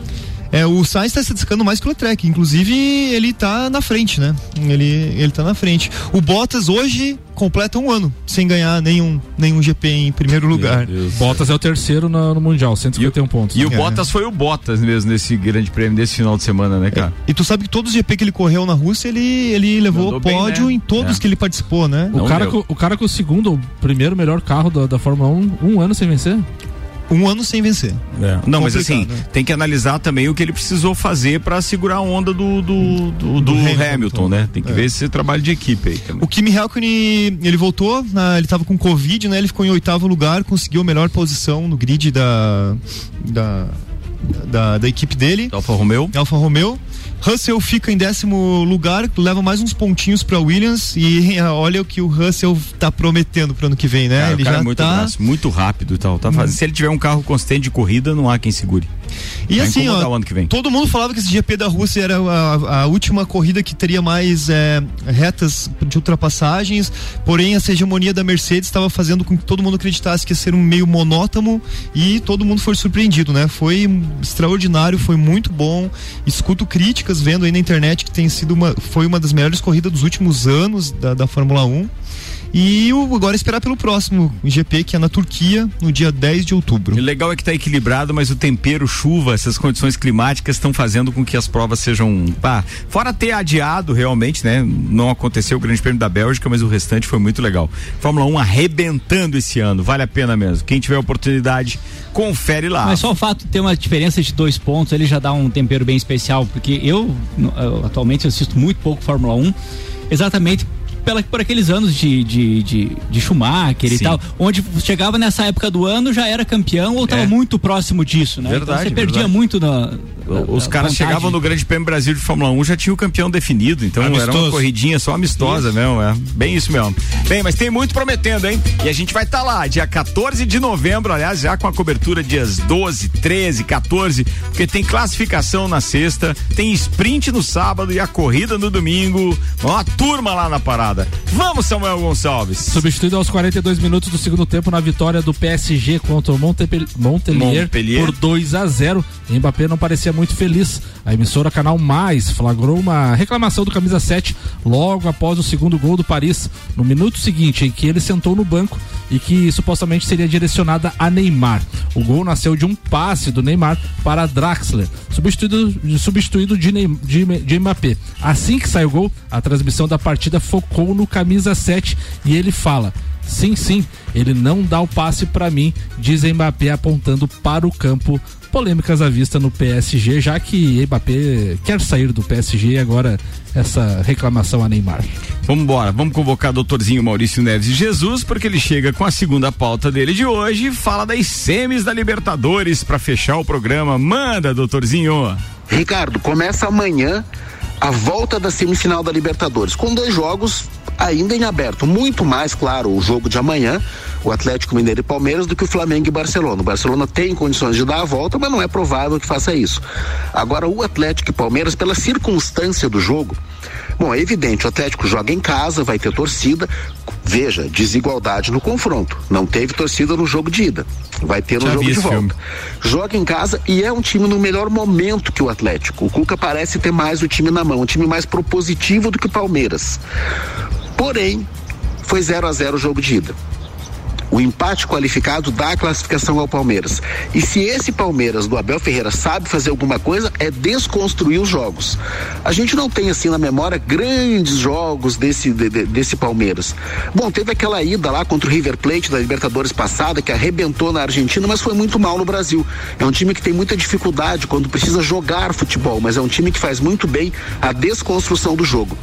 É, o Sainz está se destacando mais que o Leclerc. Inclusive, ele tá na frente, né? Ele, ele tá na frente. O Bottas hoje completa um ano sem ganhar nenhum, nenhum GP em primeiro lugar. Bottas é o terceiro no, no Mundial, 151 pontos. E o É. Bottas foi o Bottas mesmo nesse grande prêmio desse final de semana, né, cara? E tu sabe que todos os GP que ele correu na Rússia, ele, ele levou Mandou bem, pódio né? em todos É. que ele participou, né? O cara, com, o cara com o segundo, o primeiro melhor carro da, da Fórmula 1, um ano sem vencer? Um ano sem vencer. Não, mas Complicado, assim, né? tem que analisar também o que ele precisou fazer pra segurar a onda do, do, do, do Hamilton, Hamilton, né? Tem que é. ver esse trabalho de equipe aí também. O Kimi Raikkonen, ele voltou, ele tava com Covid, né? Ele ficou em oitavo lugar, conseguiu a melhor posição no grid da, da, da, da equipe dele. Alfa Romeo. Alfa Romeo. Russell fica em décimo lugar, leva mais uns pontinhos para Williams e olha o que o Russell tá prometendo pro ano que vem, né? Cara, ele já é muito tá braço, muito rápido e tal. Tá fazendo. Se ele tiver um carro consistente de corrida, não há quem segure. E Vai assim, ó, todo mundo falava que esse GP da Rússia era a, a última corrida que teria mais é, retas de ultrapassagens, porém essa hegemonia da Mercedes estava fazendo com que todo mundo acreditasse que ia ser um meio monótono e todo mundo foi surpreendido, né? Foi extraordinário, foi muito bom. Escuto críticas vendo aí na internet que tem sido uma, foi uma das melhores corridas dos últimos anos da, da Fórmula 1. E o, agora esperar pelo próximo GP, que é na Turquia, no dia 10 de outubro. O legal é que tá equilibrado, mas o tempero, chuva, essas condições climáticas estão fazendo com que as provas sejam. Pá, fora ter adiado realmente, né? Não aconteceu o Grande Prêmio da Bélgica, mas o restante foi muito legal. Fórmula 1 arrebentando esse ano, vale a pena mesmo. Quem tiver oportunidade, confere lá. Mas só o fato de ter uma diferença de dois pontos, ele já dá um tempero bem especial, porque eu, eu, atualmente assisto muito pouco Fórmula 1, exatamente pela, por aqueles anos de, de, de, de Schumacher e Sim. tal, onde chegava nessa época do ano já era campeão ou estava É. muito próximo disso, né? Verdade, então você perdia verdade. muito na. Os na caras chegavam no Grande Prêmio Brasil de Fórmula 1 já tinha o campeão definido, então era uma Amistoso. corridinha só amistosa mesmo, é. Bem isso mesmo. Bem, mas tem muito prometendo, hein? E a gente vai estar lá, dia 14 de novembro, aliás, já com a cobertura dias 12, 13, 14, porque tem classificação na sexta, tem sprint no sábado e a corrida no domingo. Uma turma lá na parada. Vamos, Samuel Gonçalves. Substituído aos 42 minutos do segundo tempo na vitória do PSG contra o Montpellier. por 2 a 0. Mbappé não parecia muito feliz. A emissora Canal Mais flagrou uma reclamação do camisa 7 logo após o segundo gol do Paris, no minuto seguinte em que ele sentou no banco e que supostamente seria direcionada a Neymar. O gol nasceu de um passe do Neymar para Draxler, substituído, substituído de, de, de Mbappé. Assim que sai o gol, a transmissão da partida focou no camisa 7 e ele fala: Sim, sim, ele não dá o passe para mim, diz Mbappé apontando para o campo. Polêmicas à vista no PSG, já que Mbappé quer sair do PSG e agora essa reclamação a Neymar. Vamos embora, vamos convocar o doutorzinho Maurício Neves de Jesus, porque ele chega com a segunda pauta dele de hoje e fala das semis da Libertadores para fechar o programa. Manda, doutorzinho. Ricardo, começa amanhã a volta da semifinal da Libertadores, com dois jogos ainda em aberto. Muito mais, claro, o jogo de amanhã, o Atlético Mineiro e Palmeiras, do que o Flamengo e Barcelona. O Barcelona tem condições de dar a volta, mas não é provável que faça isso. Agora, o Atlético e Palmeiras, pela circunstância do jogo, bom, é evidente, o Atlético joga em casa, vai ter torcida. Veja, desigualdade no confronto. Não teve torcida no jogo de ida. Vai ter no Já jogo de volta filme. joga em casa e é um time no melhor momento que o Atlético. O Cuca parece ter mais o time na mão, um time mais propositivo do que o Palmeiras. Porém, foi 0 a 0 o jogo de ida. O empate qualificado dá a classificação ao Palmeiras. E se esse Palmeiras do Abel Ferreira sabe fazer alguma coisa, é desconstruir os jogos. A gente não tem assim na memória grandes jogos desse, de- de- desse Palmeiras. Bom, teve aquela ida lá contra o River Plate da Libertadores passada, que arrebentou na Argentina, mas foi muito mal no Brasil. É um time que tem muita dificuldade quando precisa jogar futebol, mas é um time que faz muito bem a desconstrução do jogo.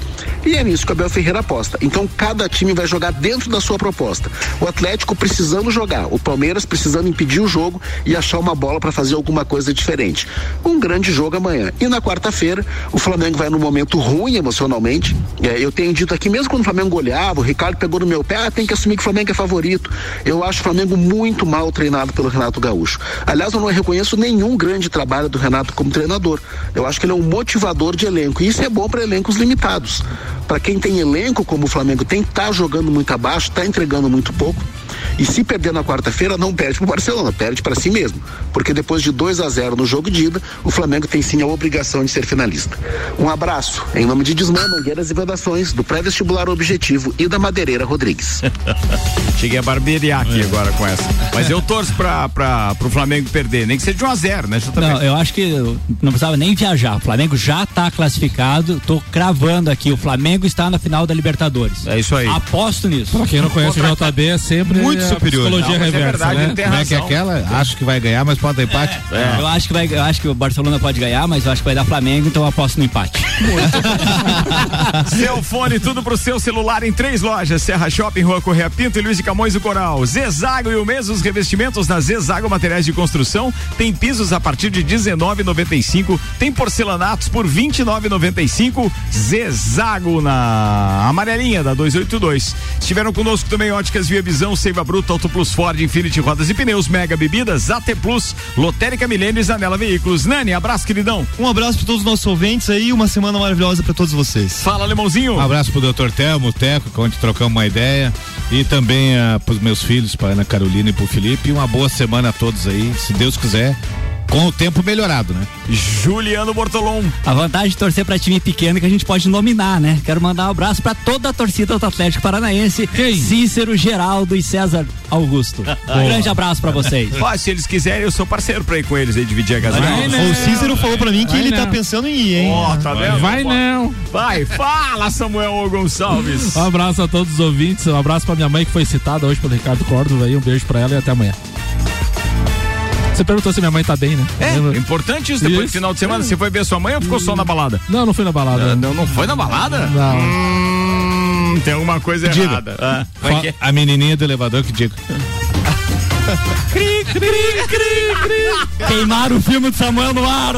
E é nisso que o Abel Ferreira aposta. Então cada time vai jogar dentro da sua proposta. O Atlético precisando jogar, o Palmeiras precisando impedir o jogo e achar uma bola para fazer alguma coisa diferente. Um grande jogo amanhã. E na quarta-feira, o Flamengo vai num momento ruim emocionalmente. É, eu tenho dito aqui, mesmo quando o Flamengo goleava, o Ricardo pegou no meu pé, ah, tem que assumir que o Flamengo é favorito. Eu acho o Flamengo muito mal treinado pelo Renato Gaúcho. Aliás, eu não reconheço nenhum grande trabalho do Renato como treinador. Eu acho que ele é um motivador de elenco. E isso é bom para elencos limitados. Para quem tem elenco como o Flamengo tem, tá jogando muito abaixo, tá entregando muito pouco. E se perder na quarta-feira, não perde pro Barcelona, perde para si mesmo. Porque depois de 2 a 0 no jogo de ida, o Flamengo tem sim a obrigação de ser finalista. Um abraço, em nome de Desmã, Mangueiras e Vedações, do pré-vestibular Objetivo e da Madeireira Rodrigues. Cheguei a barbear aqui agora com essa. Mas eu torço pra, pra, pro Flamengo perder, nem que seja de 1 a 0 né? JP? Não, eu acho que não precisava nem viajar. O Flamengo já está classificado. Tô cravando aqui. O Flamengo está na final da Libertadores. É isso aí. Aposto nisso. Pra quem não conhece o JB, é sempre muito a superior. psicologia Não, é reversa, verdade, né? Como é que é aquela? Acho que vai ganhar, mas pode dar empate. Eu acho que vai, eu acho que o Barcelona pode ganhar, mas eu acho que vai dar Flamengo, então eu aposto no empate. Seu fone, tudo pro seu celular em três lojas: Serra Shopping, Rua Correia Pinto e Luiz de Camões do Coral. Zezago e o mesmo os revestimentos na Zezago Materiais de Construção. Tem pisos a partir de 19,95. Tem porcelanatos por 29,95. Zezago na amarelinha da 282. Estiveram conosco também Óticas Via Visão, Seiva Bruta, Auto Plus Ford, Infinity Rodas e Pneus, Mega Bebidas, AT Plus, Lotérica Milênio e Zanela Veículos. Nani, abraço, queridão. Um abraço para todos os nossos ouvintes aí, uma semana maravilhosa para todos vocês. Fala, Lemãozinho. Um abraço pro doutor Telmo, Teco, que onde trocamos uma ideia. E também uh, pros meus filhos, pra Ana Carolina e pro Felipe. E uma boa semana a todos aí, se Deus quiser. Com o tempo melhorado, né? Juliano Bortolom. A vantagem de torcer pra time pequeno é que a gente pode nominar, né? Quero mandar um abraço pra toda a torcida do Atlético Paranaense, Cícero, Geraldo e César Augusto. Um grande abraço pra vocês. Ó, se eles quiserem, eu sou parceiro pra ir com eles aí, dividir a gasolina. O Cícero falou pra mim que Vai ele tá não. pensando em ir, hein? Ó, tá vendo? Vai não. Vai, fala, Samuel Gonçalves. Um abraço a todos os ouvintes, um abraço pra minha mãe que foi citada hoje pelo Ricardo Córdova aí, um beijo pra ela e até amanhã. Você perguntou se minha mãe tá bem, né? É, é importante isso. Depois isso. do final de semana, você foi ver sua mãe ou ficou só na balada? Não, não fui na balada. Ah, não, não foi na balada? Não. Hum, tem alguma coisa errada. Ah. É é? A menininha do elevador que digo. cri, cri, cri, cri. Queimaram o filme de Samuel no ar.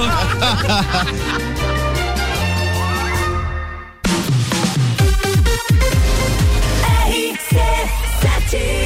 RC7